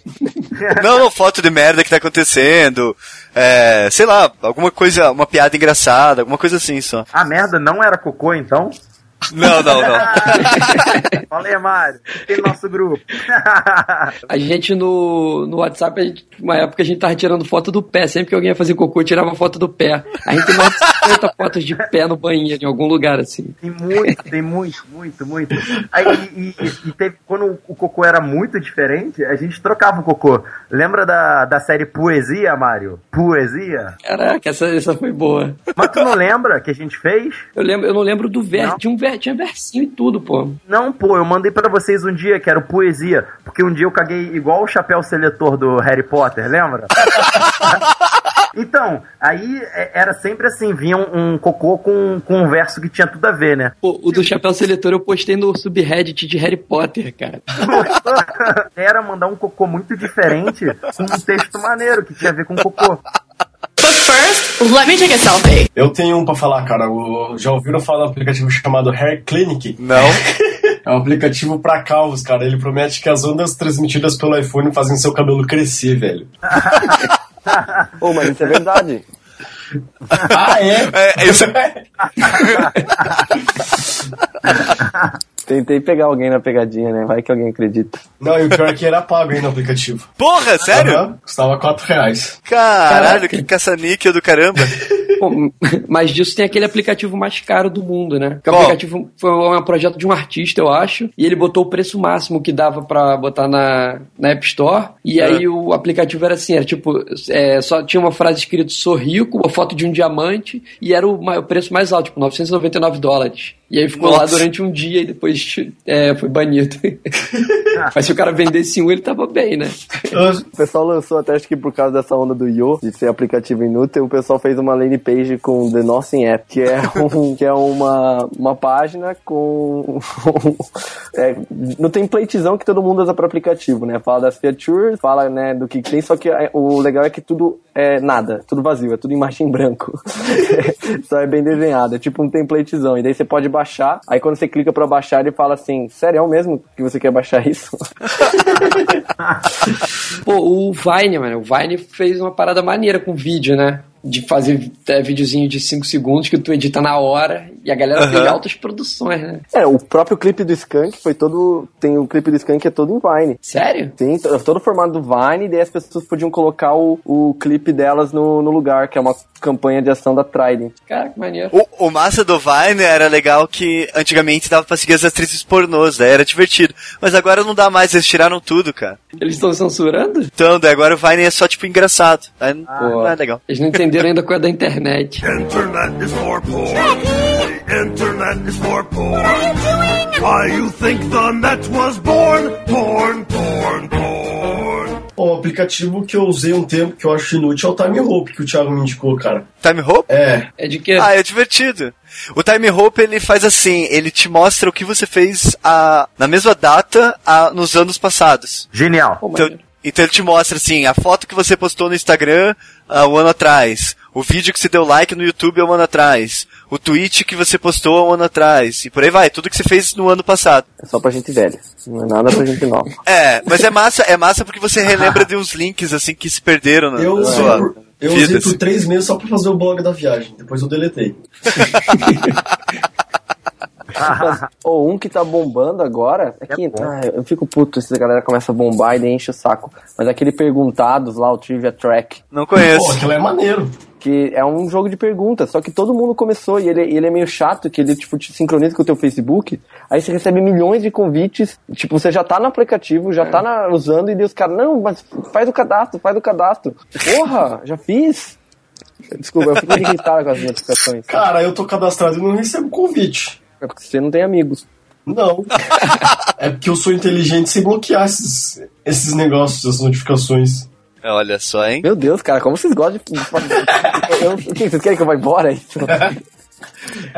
[SPEAKER 1] Não, não, foto de merda que tá acontecendo. É, sei lá, alguma coisa, uma piada engraçada, alguma coisa assim só.
[SPEAKER 4] A merda não era cocô, então?
[SPEAKER 1] Não, não, não.
[SPEAKER 4] Fala aí, Mário. Tem nosso grupo.
[SPEAKER 8] A gente no, no WhatsApp, a gente, uma época a gente tava tirando foto do pé. Sempre que alguém ia fazer cocô, tirava foto do pé. A gente tem mais de 50 fotos de pé no banheiro, em algum lugar, assim.
[SPEAKER 4] Tem muito, tem muito, muito, muito. Aí, e, e- e teve, quando o cocô era muito diferente, a gente trocava o cocô. Lembra da, da série Poesia, Mário? Poesia?
[SPEAKER 8] Caraca, essa, essa foi boa.
[SPEAKER 4] Mas tu não lembra que a gente fez?
[SPEAKER 8] Eu, lembro, eu não lembro do verso. Tinha, um ver, tinha versinho e tudo, pô.
[SPEAKER 4] Não, pô, eu mandei pra vocês um dia que era o Poesia, porque um dia eu caguei igual o chapéu seletor do Harry Potter, lembra? Então, aí é, era sempre assim, vinha um, um cocô com, com um verso que tinha tudo a ver, né?
[SPEAKER 8] Pô, o do chapéu seletor eu postei no subreddit de Harry Potter, cara.
[SPEAKER 4] Era mandar um cocô muito diferente com um texto maneiro que tinha a ver com cocô.
[SPEAKER 10] But first, let me take a selfie.
[SPEAKER 3] Eu tenho um pra falar, cara. Já ouviram falar do aplicativo chamado Hair Clinic?
[SPEAKER 1] Não.
[SPEAKER 3] É um aplicativo pra calvos, cara. Ele promete que as ondas transmitidas pelo iPhone fazem seu cabelo crescer, velho.
[SPEAKER 2] Ô, mas isso é verdade.
[SPEAKER 3] Ah, é?
[SPEAKER 1] É, isso,
[SPEAKER 2] Tentei pegar alguém na pegadinha, né? Vai que alguém acredita.
[SPEAKER 3] Não, e o pior é que era pago aí no aplicativo.
[SPEAKER 1] porra, sério?
[SPEAKER 3] Aham, custava 4 reais.
[SPEAKER 1] Caralho, que caça-níquel do caramba.
[SPEAKER 8] Pô, mas disso tem aquele aplicativo mais caro do mundo, né? Que o
[SPEAKER 1] Qual?
[SPEAKER 8] aplicativo foi um projeto de um artista, eu acho, e ele botou o preço máximo que dava pra botar na, na App Store, e
[SPEAKER 1] É.
[SPEAKER 8] aí o aplicativo era assim, era tipo, é, só tinha uma frase escrita sou rico, uma foto de um diamante, e era o, o preço mais alto, tipo, 999 dólares. E aí ficou lá
[SPEAKER 1] Nossa.
[SPEAKER 8] durante um dia e depois é, foi banido. mas se o cara vendesse um, ele tava bem, né?
[SPEAKER 2] O pessoal lançou até, acho que por causa dessa onda do Yo, de ser aplicativo inútil, o pessoal fez uma landing page com The Nothing App, que é, um, que é uma, uma página com. é, no templatezão que todo mundo usa para aplicativo, né? Fala das features, fala né, do que tem, só que é, o legal é que tudo é nada, tudo vazio, é tudo imagem em branco. Só é bem desenhado, é tipo um templatezão. E daí você pode baixar. Aí quando você clica pra baixar, ele fala assim: Sério é mesmo que você quer baixar isso?
[SPEAKER 8] Pô, o Vine, mano, o Vine fez uma parada maneira com vídeo, né? De fazer é, videozinho de 5 segundos que tu edita na hora e a galera fez
[SPEAKER 2] Aham.
[SPEAKER 8] altas produções, né?
[SPEAKER 2] É, o próprio clipe do Skank foi todo. Tem o clipe do Skank que é todo em Vine.
[SPEAKER 8] Sério?
[SPEAKER 2] Sim, to- todo o formato do Vine, e daí as pessoas podiam colocar o, o clipe delas no, no lugar, que é uma campanha de ação da Trident.
[SPEAKER 8] Cara, que maneiro.
[SPEAKER 1] O, o massa do Vine era legal que antigamente dava pra seguir as atrizes pornôs, daí era divertido. Mas agora não dá mais, eles tiraram tudo, cara.
[SPEAKER 8] Eles estão censurando?
[SPEAKER 1] Então, daí agora o Vine é só tipo engraçado. Aí
[SPEAKER 8] Pô,
[SPEAKER 1] não é legal.
[SPEAKER 8] Eles não entenderam ainda qual é da internet.
[SPEAKER 14] Internet is for porn. The internet is for porn. Why you think the net was born? Porn, porn, porn.
[SPEAKER 3] O aplicativo que eu usei um tempo que eu acho inútil é o Time Hope que o Thiago me indicou, cara.
[SPEAKER 1] Time Hope?
[SPEAKER 3] É.
[SPEAKER 8] É de quê?
[SPEAKER 1] Ah, é divertido. O Time Hope ele faz assim, ele te mostra o que você fez a, na mesma data a, nos anos passados.
[SPEAKER 4] Genial.
[SPEAKER 1] Então, então ele te mostra assim, a foto que você postou no Instagram há um ano atrás, o vídeo que você deu like no YouTube há um ano atrás, o tweet que você postou há um ano atrás, e por aí vai, tudo que você fez no ano passado.
[SPEAKER 2] É só pra gente velha. Não é nada pra gente nova.
[SPEAKER 1] É, mas é massa, é massa porque você relembra de uns links assim que se perderam na,
[SPEAKER 3] Eu
[SPEAKER 1] na sua
[SPEAKER 3] eu usei por três meses só pra fazer o blog da viagem. Depois eu deletei.
[SPEAKER 2] Ou um que tá bombando agora, é que ah, eu fico puto se a galera começa a bombar e enche o saco. Mas aquele perguntados lá, o Trivia Track.
[SPEAKER 1] Não conheço.
[SPEAKER 3] Pô, aquilo é maneiro.
[SPEAKER 2] Que é um jogo de perguntas, só que todo mundo começou e ele, ele é meio chato, que ele tipo te sincroniza com o teu Facebook, aí você recebe milhões de convites, tipo, você já tá no aplicativo, já tá na- usando e daí os caras, não, mas faz o cadastro, faz o cadastro. Porra, já fiz. Desculpa, eu fico irritado com as notificações.
[SPEAKER 3] Cara, eu tô cadastrado e não recebo convite.
[SPEAKER 2] É porque você não tem amigos.
[SPEAKER 3] Não. é porque eu sou inteligente sem bloquear esses, esses negócios, essas notificações.
[SPEAKER 1] Olha só, hein?
[SPEAKER 2] Meu Deus, cara, como vocês gostam de. Eu- o que, vocês querem que eu vá embora?
[SPEAKER 3] É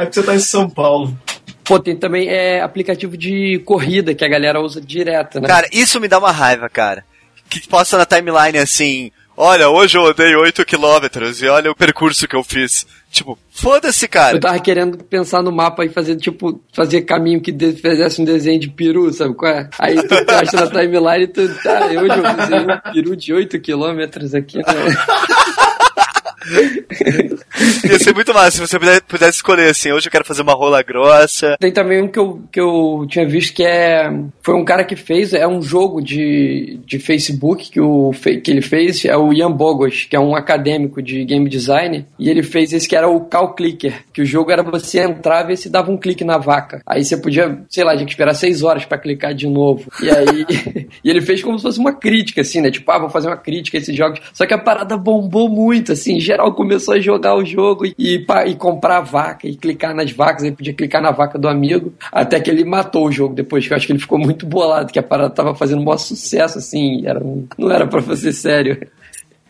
[SPEAKER 3] porque você tá em São Paulo.
[SPEAKER 8] Pô, tem também é, aplicativo de corrida que a galera usa direto, né?
[SPEAKER 1] Cara, isso me dá uma raiva, cara. Que posta na timeline assim, olha, hoje eu andei 8 quilômetros e olha o percurso que eu fiz. Tipo, foda-se, cara.
[SPEAKER 8] Eu tava querendo pensar no mapa e fazer, tipo, fazer caminho que fizesse um desenho de peru, sabe qual é? Aí tu acha na timeline e tu, tá, hoje eu desenhei um peru de 8 quilômetros aqui, né?
[SPEAKER 1] Ia ser muito massa se você pudesse escolher assim, hoje eu quero fazer uma rola grossa.
[SPEAKER 8] Tem também um que eu, que eu tinha visto que é. Foi um cara que fez, é um jogo de, de Facebook que, o, que ele fez, é o Ian Bogos, que é um acadêmico de game design, e ele fez esse que era o Cow Clicker, que o jogo era você entrava e se dava um clique na vaca. Aí você podia, sei lá, tinha que esperar seis horas pra clicar de novo. E aí. e ele fez como se fosse uma crítica, assim, né? Tipo, ah, vou fazer uma crítica a esses jogos. Só que a parada bombou muito, assim, geral começou a jogar o jogo e, e, e comprar a vaca e clicar nas vacas, aí podia clicar na vaca do amigo, até que ele matou o jogo depois, que eu acho que ele ficou muito bolado, que a parada tava fazendo um maior sucesso, assim, era um- não era pra fazer sério.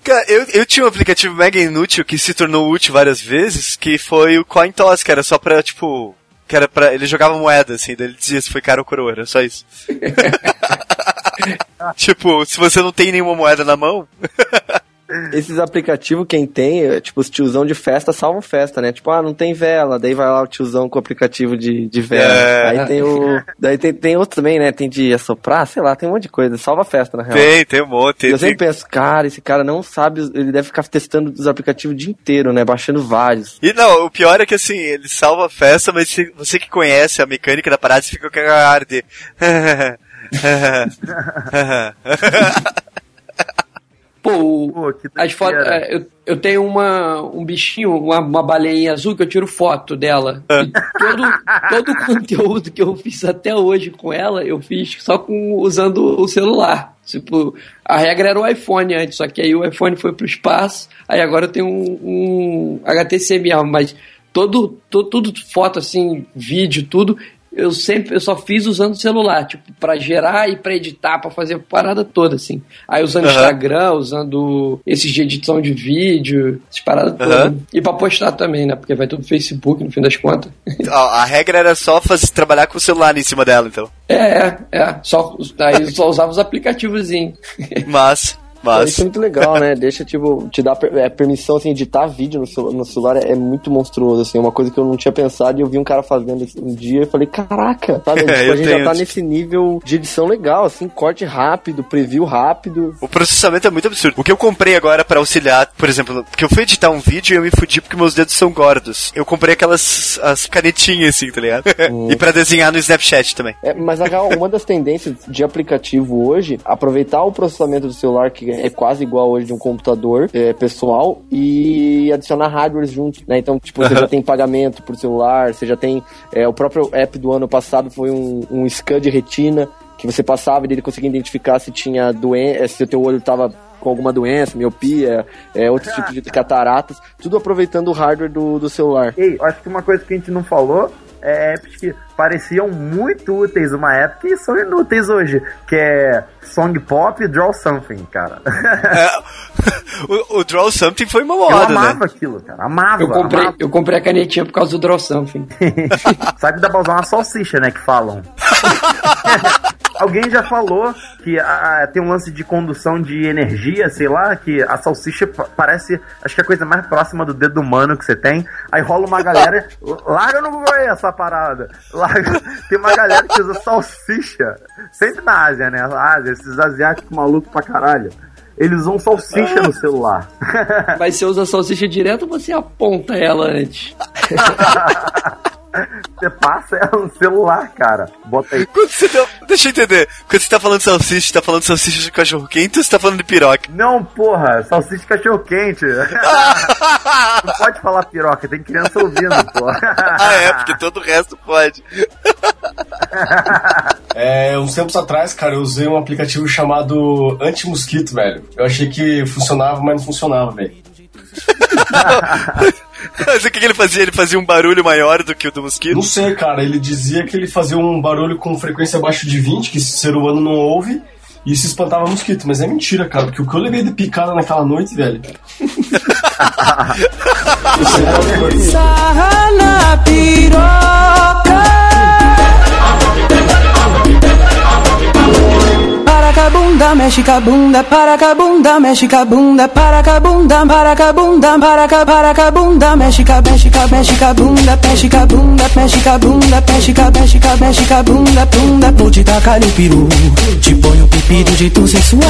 [SPEAKER 1] Cara, eu, eu tinha um aplicativo mega inútil que se tornou útil várias vezes, que foi o Coin Toss, que era só pra, tipo. Que era pra. Ele jogava moeda, assim, daí ele dizia se foi cara ou coroa, era só isso. tipo, se você não tem nenhuma moeda na mão.
[SPEAKER 2] Esses aplicativos, quem tem, é, tipo, os tiozão de festa salvam festa, né? Tipo, ah, não tem vela, daí vai lá o tiozão com o aplicativo de, de vela.
[SPEAKER 1] É.
[SPEAKER 2] Aí tem o. Daí tem, tem outro também, né? Tem de assoprar, sei lá, tem um monte de coisa. Salva festa, na real.
[SPEAKER 1] Tem, tem um monte.
[SPEAKER 2] E eu
[SPEAKER 1] tem-
[SPEAKER 2] sempre penso, cara, esse cara não sabe, ele deve ficar testando os aplicativos o dia inteiro, né? Baixando vários.
[SPEAKER 1] E não, o pior é que assim, ele salva a festa, mas você que conhece a mecânica da parada, você fica com a de.
[SPEAKER 8] Pô, o- as fotos. é, eu, eu tenho uma, um bichinho, uma, uma baleinha azul que eu tiro foto dela. E todo, todo o conteúdo que eu fiz até hoje com ela, eu fiz só com, usando o celular. Tipo, a regra era o iPhone antes, só que aí o iPhone foi pro espaço, aí agora eu tenho um, um HTC mesmo, mas todo, todo, tudo, foto assim, vídeo, tudo, eu sempre, eu só fiz usando o celular, tipo, pra gerar e pra editar, pra fazer a parada toda, assim. Aí usando
[SPEAKER 1] Aham.
[SPEAKER 8] Instagram, usando esses de edição de vídeo, essas paradas todas. E pra postar também, né? Porque vai tudo no Facebook, no fim das contas.
[SPEAKER 1] a, a regra era só fazer, trabalhar com o celular em cima dela, então.
[SPEAKER 8] É, é, é. Só, aí só usava os aplicativos.
[SPEAKER 1] Mas. Mas...
[SPEAKER 2] Isso é muito legal, né? Deixa, tipo, te per- é, permissão, assim, editar vídeo no, celu- no celular é, é muito monstruoso, assim, uma coisa que eu não tinha pensado e eu vi um cara fazendo um dia e falei, caraca, sabe? Tipo, a gente
[SPEAKER 1] tenho-
[SPEAKER 2] já tá nesse nível de edição legal, assim, corte rápido, preview rápido.
[SPEAKER 1] O processamento é muito absurdo. O que eu comprei agora pra auxiliar, por exemplo, porque eu fui editar um vídeo e eu me fudi porque meus dedos são gordos. Eu comprei aquelas as canetinhas assim, tá ligado? e pra desenhar no Snapchat também.
[SPEAKER 2] É, mas uma das tendências de aplicativo hoje, aproveitar o processamento do celular, que é quase igual hoje de um computador é, pessoal, e adicionar hardware junto, né? Então, tipo, você já tem pagamento por celular, você já tem. é, o próprio app do ano passado foi um, um scan de retina, que você passava e ele conseguia identificar se tinha doença, se o teu olho tava com alguma doença, miopia, é, outros tipos de cataratas, tudo aproveitando o hardware do, do celular.
[SPEAKER 4] Ei, acho que uma coisa que a gente não falou é apps que pareciam muito úteis uma época e são inúteis hoje, que é Song Pop e Draw Something, cara.
[SPEAKER 1] O, o Draw Something foi uma
[SPEAKER 4] Eu
[SPEAKER 1] moda,
[SPEAKER 4] amava
[SPEAKER 1] né?
[SPEAKER 4] aquilo, cara. Amava.
[SPEAKER 8] Eu comprei,
[SPEAKER 4] amava.
[SPEAKER 8] eu comprei a canetinha por causa do Draw Something.
[SPEAKER 4] Sabe que dá pra usar uma salsicha, né? Que falam. Alguém já falou que ah, tem um lance de condução de energia, sei lá, que a salsicha pa- parece, acho que é a coisa mais próxima do dedo humano que você tem. Aí rola uma galera, larga no Google aí essa parada. Larga, tem uma galera que usa salsicha, sempre na Ásia, né? Ásia, esses asiáticos malucos pra caralho. Eles usam salsicha no celular.
[SPEAKER 8] Mas você usa salsicha direto ou você aponta ela antes?
[SPEAKER 4] Você passa ela no celular, cara. Bota aí.
[SPEAKER 1] Quando você tá, deixa eu entender. Quando você tá falando de salsicha, você tá falando de salsicha de cachorro quente ou você tá falando de piroca?
[SPEAKER 4] Não, porra, salsicha de cachorro quente. Não pode falar piroca, tem criança ouvindo, porra.
[SPEAKER 1] ah, é, porque todo o resto pode.
[SPEAKER 3] É, uns tempos atrás, cara, eu usei um aplicativo chamado Anti-Mosquito, velho. Eu achei que funcionava, mas não funcionava, velho.
[SPEAKER 1] Mas o que, que ele fazia? Ele fazia um barulho maior do que o do mosquito?
[SPEAKER 3] Não sei, cara, ele dizia que ele fazia um barulho com frequência abaixo de 20, que esse ser humano não ouve, e isso espantava mosquito. Mas é mentira, cara, porque o que eu levei de picada naquela noite, velho.
[SPEAKER 15] Sarra na piroca. Para com a bunda, mexe com a bunda, para com a bunda, mexe com a bunda, para com a bunda, para com a bunda, para com a, para com a bunda, mexe com a, mexe com a, mexe com a bunda, mexe com a bunda, mexe com a bunda, mexe com a, mexe com a, mexe com a bunda, bunda, vou te tacar o peru, te põe o pipi do jeito sensual.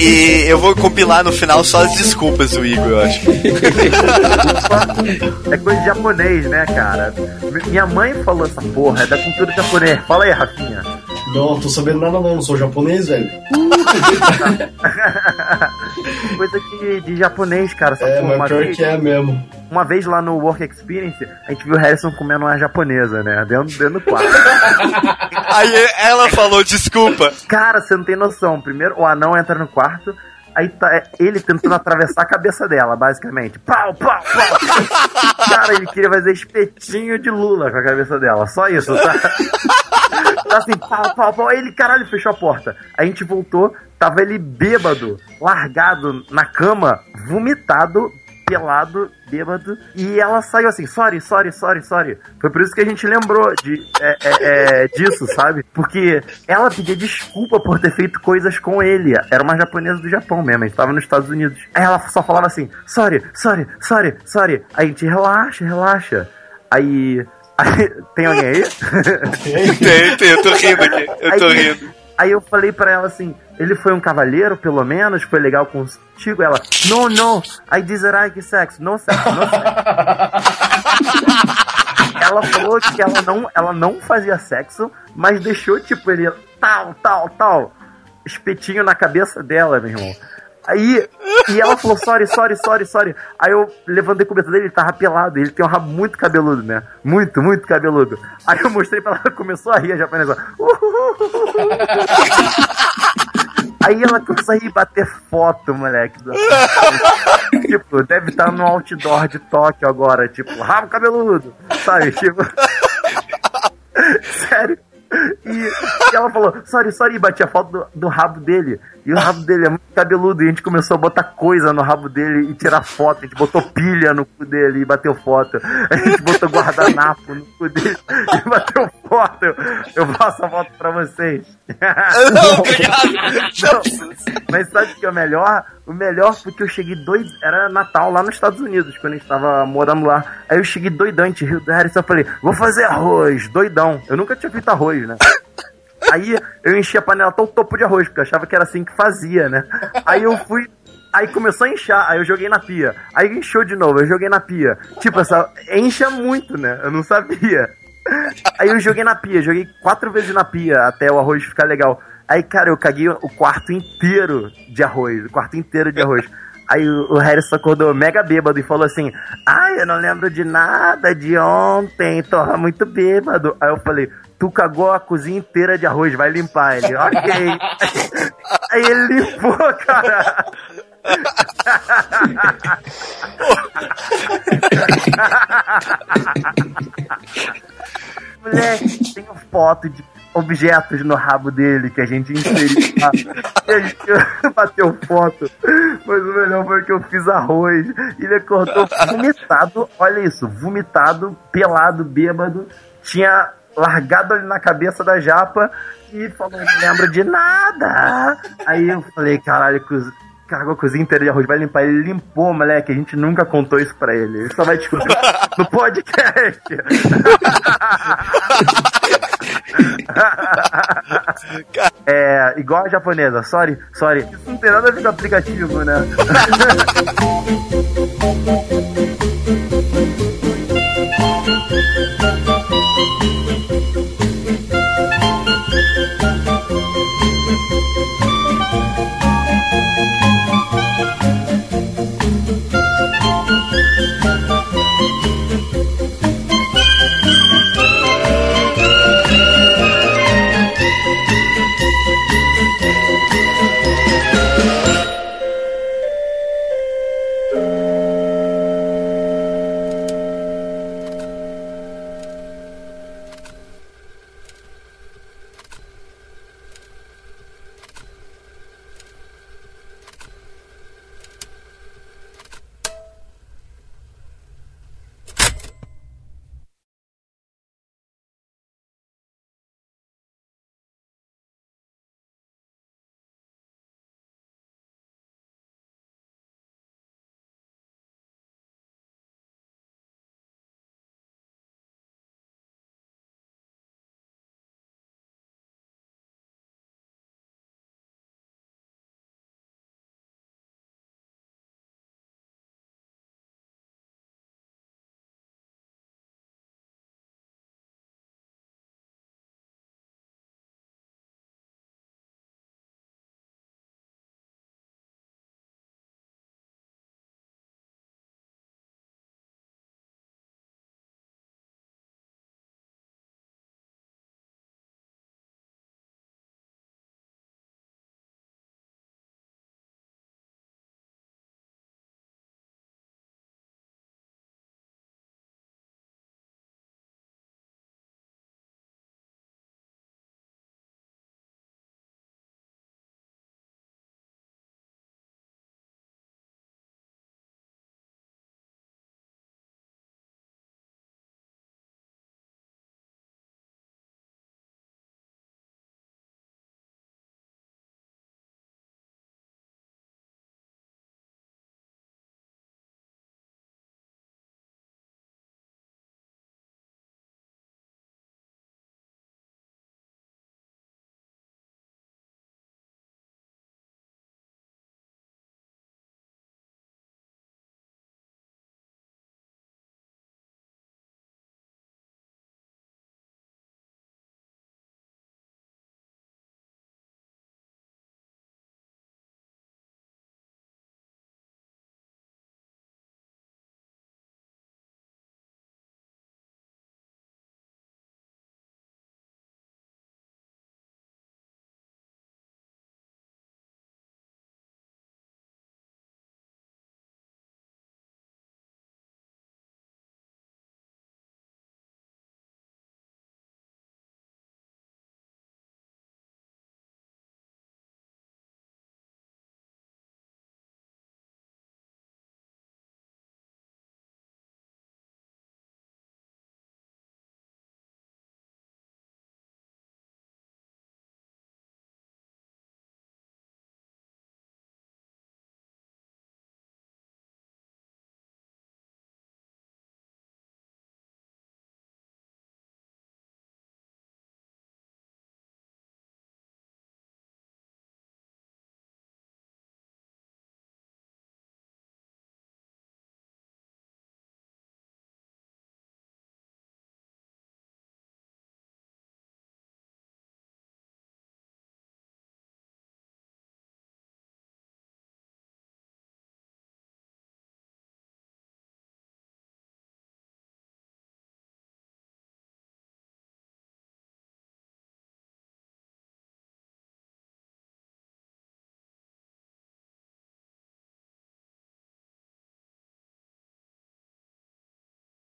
[SPEAKER 1] E eu vou compilar no final só as desculpas do Igor, eu acho.
[SPEAKER 4] É coisa de japonês, né, cara? Minha mãe falou essa porra, é da cultura japonesa. Fala aí, Rafinha.
[SPEAKER 3] Não, tô sabendo nada não, não sou japonês, velho.
[SPEAKER 4] coisa de, de japonês, cara. Essa
[SPEAKER 3] É, mas
[SPEAKER 4] uma
[SPEAKER 3] pior
[SPEAKER 4] vez-
[SPEAKER 3] que é mesmo.
[SPEAKER 4] Uma vez lá no Work Experience, a gente viu o Harrison comendo uma japonesa, né? Dentro, dentro do quarto.
[SPEAKER 1] Aí ela falou desculpa.
[SPEAKER 4] Cara, você não tem noção. Primeiro, o anão entra no quarto, aí tá é, ele tentando atravessar a cabeça dela, basicamente. Pau, pau, pau. Cara, ele queria fazer espetinho de Lula com a cabeça dela. Só isso, tá? Tá assim, pau, pau, pau. Aí ele, caralho, fechou a porta. A gente voltou, tava ele bêbado, largado na cama, vomitado, pelado, bêbado. E ela saiu assim, sorry, sorry, sorry, sorry. Foi por isso que a gente lembrou de, é, é, é, disso, sabe? Porque ela pedia desculpa por ter feito coisas com ele. Era uma japonesa do Japão mesmo, a gente tava nos Estados Unidos. Aí ela só falava assim, sorry, sorry, sorry, sorry. Aí a gente, relaxa, relaxa. Aí... tem alguém aí?
[SPEAKER 1] Tem, tem, eu tô rindo aqui. Eu tô
[SPEAKER 4] Aí-
[SPEAKER 1] rindo.
[SPEAKER 4] Aí eu falei pra ela assim, ele foi um cavalheiro, pelo menos, foi legal contigo? Ela, no, no, I dislike sex, no sex, no sex. ela falou que ela não, ela não fazia sexo, mas deixou, tipo, ele tal, tal, tal, espetinho na cabeça dela, meu irmão. Aí, e ela falou, sorry, sorry, sorry, sorry. Aí eu levantei a cobertura dele, ele tava pelado, ele tem um rabo muito cabeludo, né? Muito, muito cabeludo. Aí eu mostrei pra ela, começou a rir, a japonesa. Aí ela começou a ir bater foto, moleque. tipo, deve estar no outdoor de Tóquio agora, tipo, rabo cabeludo, sabe? Tipo. Sério. E, e ela falou, sorry, sorry, e batia foto do, do rabo dele. E o rabo dele é muito cabeludo. E a gente começou a botar coisa no rabo dele e tirar foto. A gente botou pilha no cu dele e bateu foto. A gente botou guardanapo no cu dele e bateu foto. Eu, eu passo a foto pra vocês.
[SPEAKER 1] Não, obrigado.
[SPEAKER 4] Não, mas sabe o que é o melhor? O melhor foi que eu cheguei doido. Era Natal lá nos Estados Unidos, quando a gente tava morando lá. Aí eu cheguei doidante, Rio do Harrison. Eu falei, vou fazer arroz, doidão. Eu nunca tinha feito arroz, né? Aí eu enchi a panela até o topo de arroz, porque eu achava que era assim que fazia, né? Aí eu fui. Aí começou a inchar, aí eu joguei na pia. Aí inchou de novo, eu joguei na pia. Tipo, essa. Encha muito, né? Eu não sabia. Aí eu joguei na pia, joguei quatro vezes na pia até o arroz ficar legal. Aí, cara, eu caguei o quarto inteiro de arroz, o quarto inteiro de arroz. Aí o Harrison acordou mega bêbado e falou assim: Ai, eu não lembro de nada de ontem, tô muito bêbado. Aí eu falei: Tu cagou a cozinha inteira de arroz, vai limpar ele. Ok. Aí ele limpou, cara. Moleque, tem foto de objetos no rabo dele que a gente inseriu lá. E a gente bateu foto. Mas o melhor foi que eu fiz arroz. Ele acordou vomitado. Olha isso, vomitado, pelado, bêbado. Tinha largado ali na cabeça da japa e falou, não lembro de nada. Aí eu falei, caralho, coz- cagou a cozinha inteira de arroz, vai limpar. Ele limpou, moleque, a gente nunca contou isso pra ele. Ele só vai descobrir no podcast. é, igual a japonesa, sorry, sorry. Isso não tem nada a ver com aplicativo, né?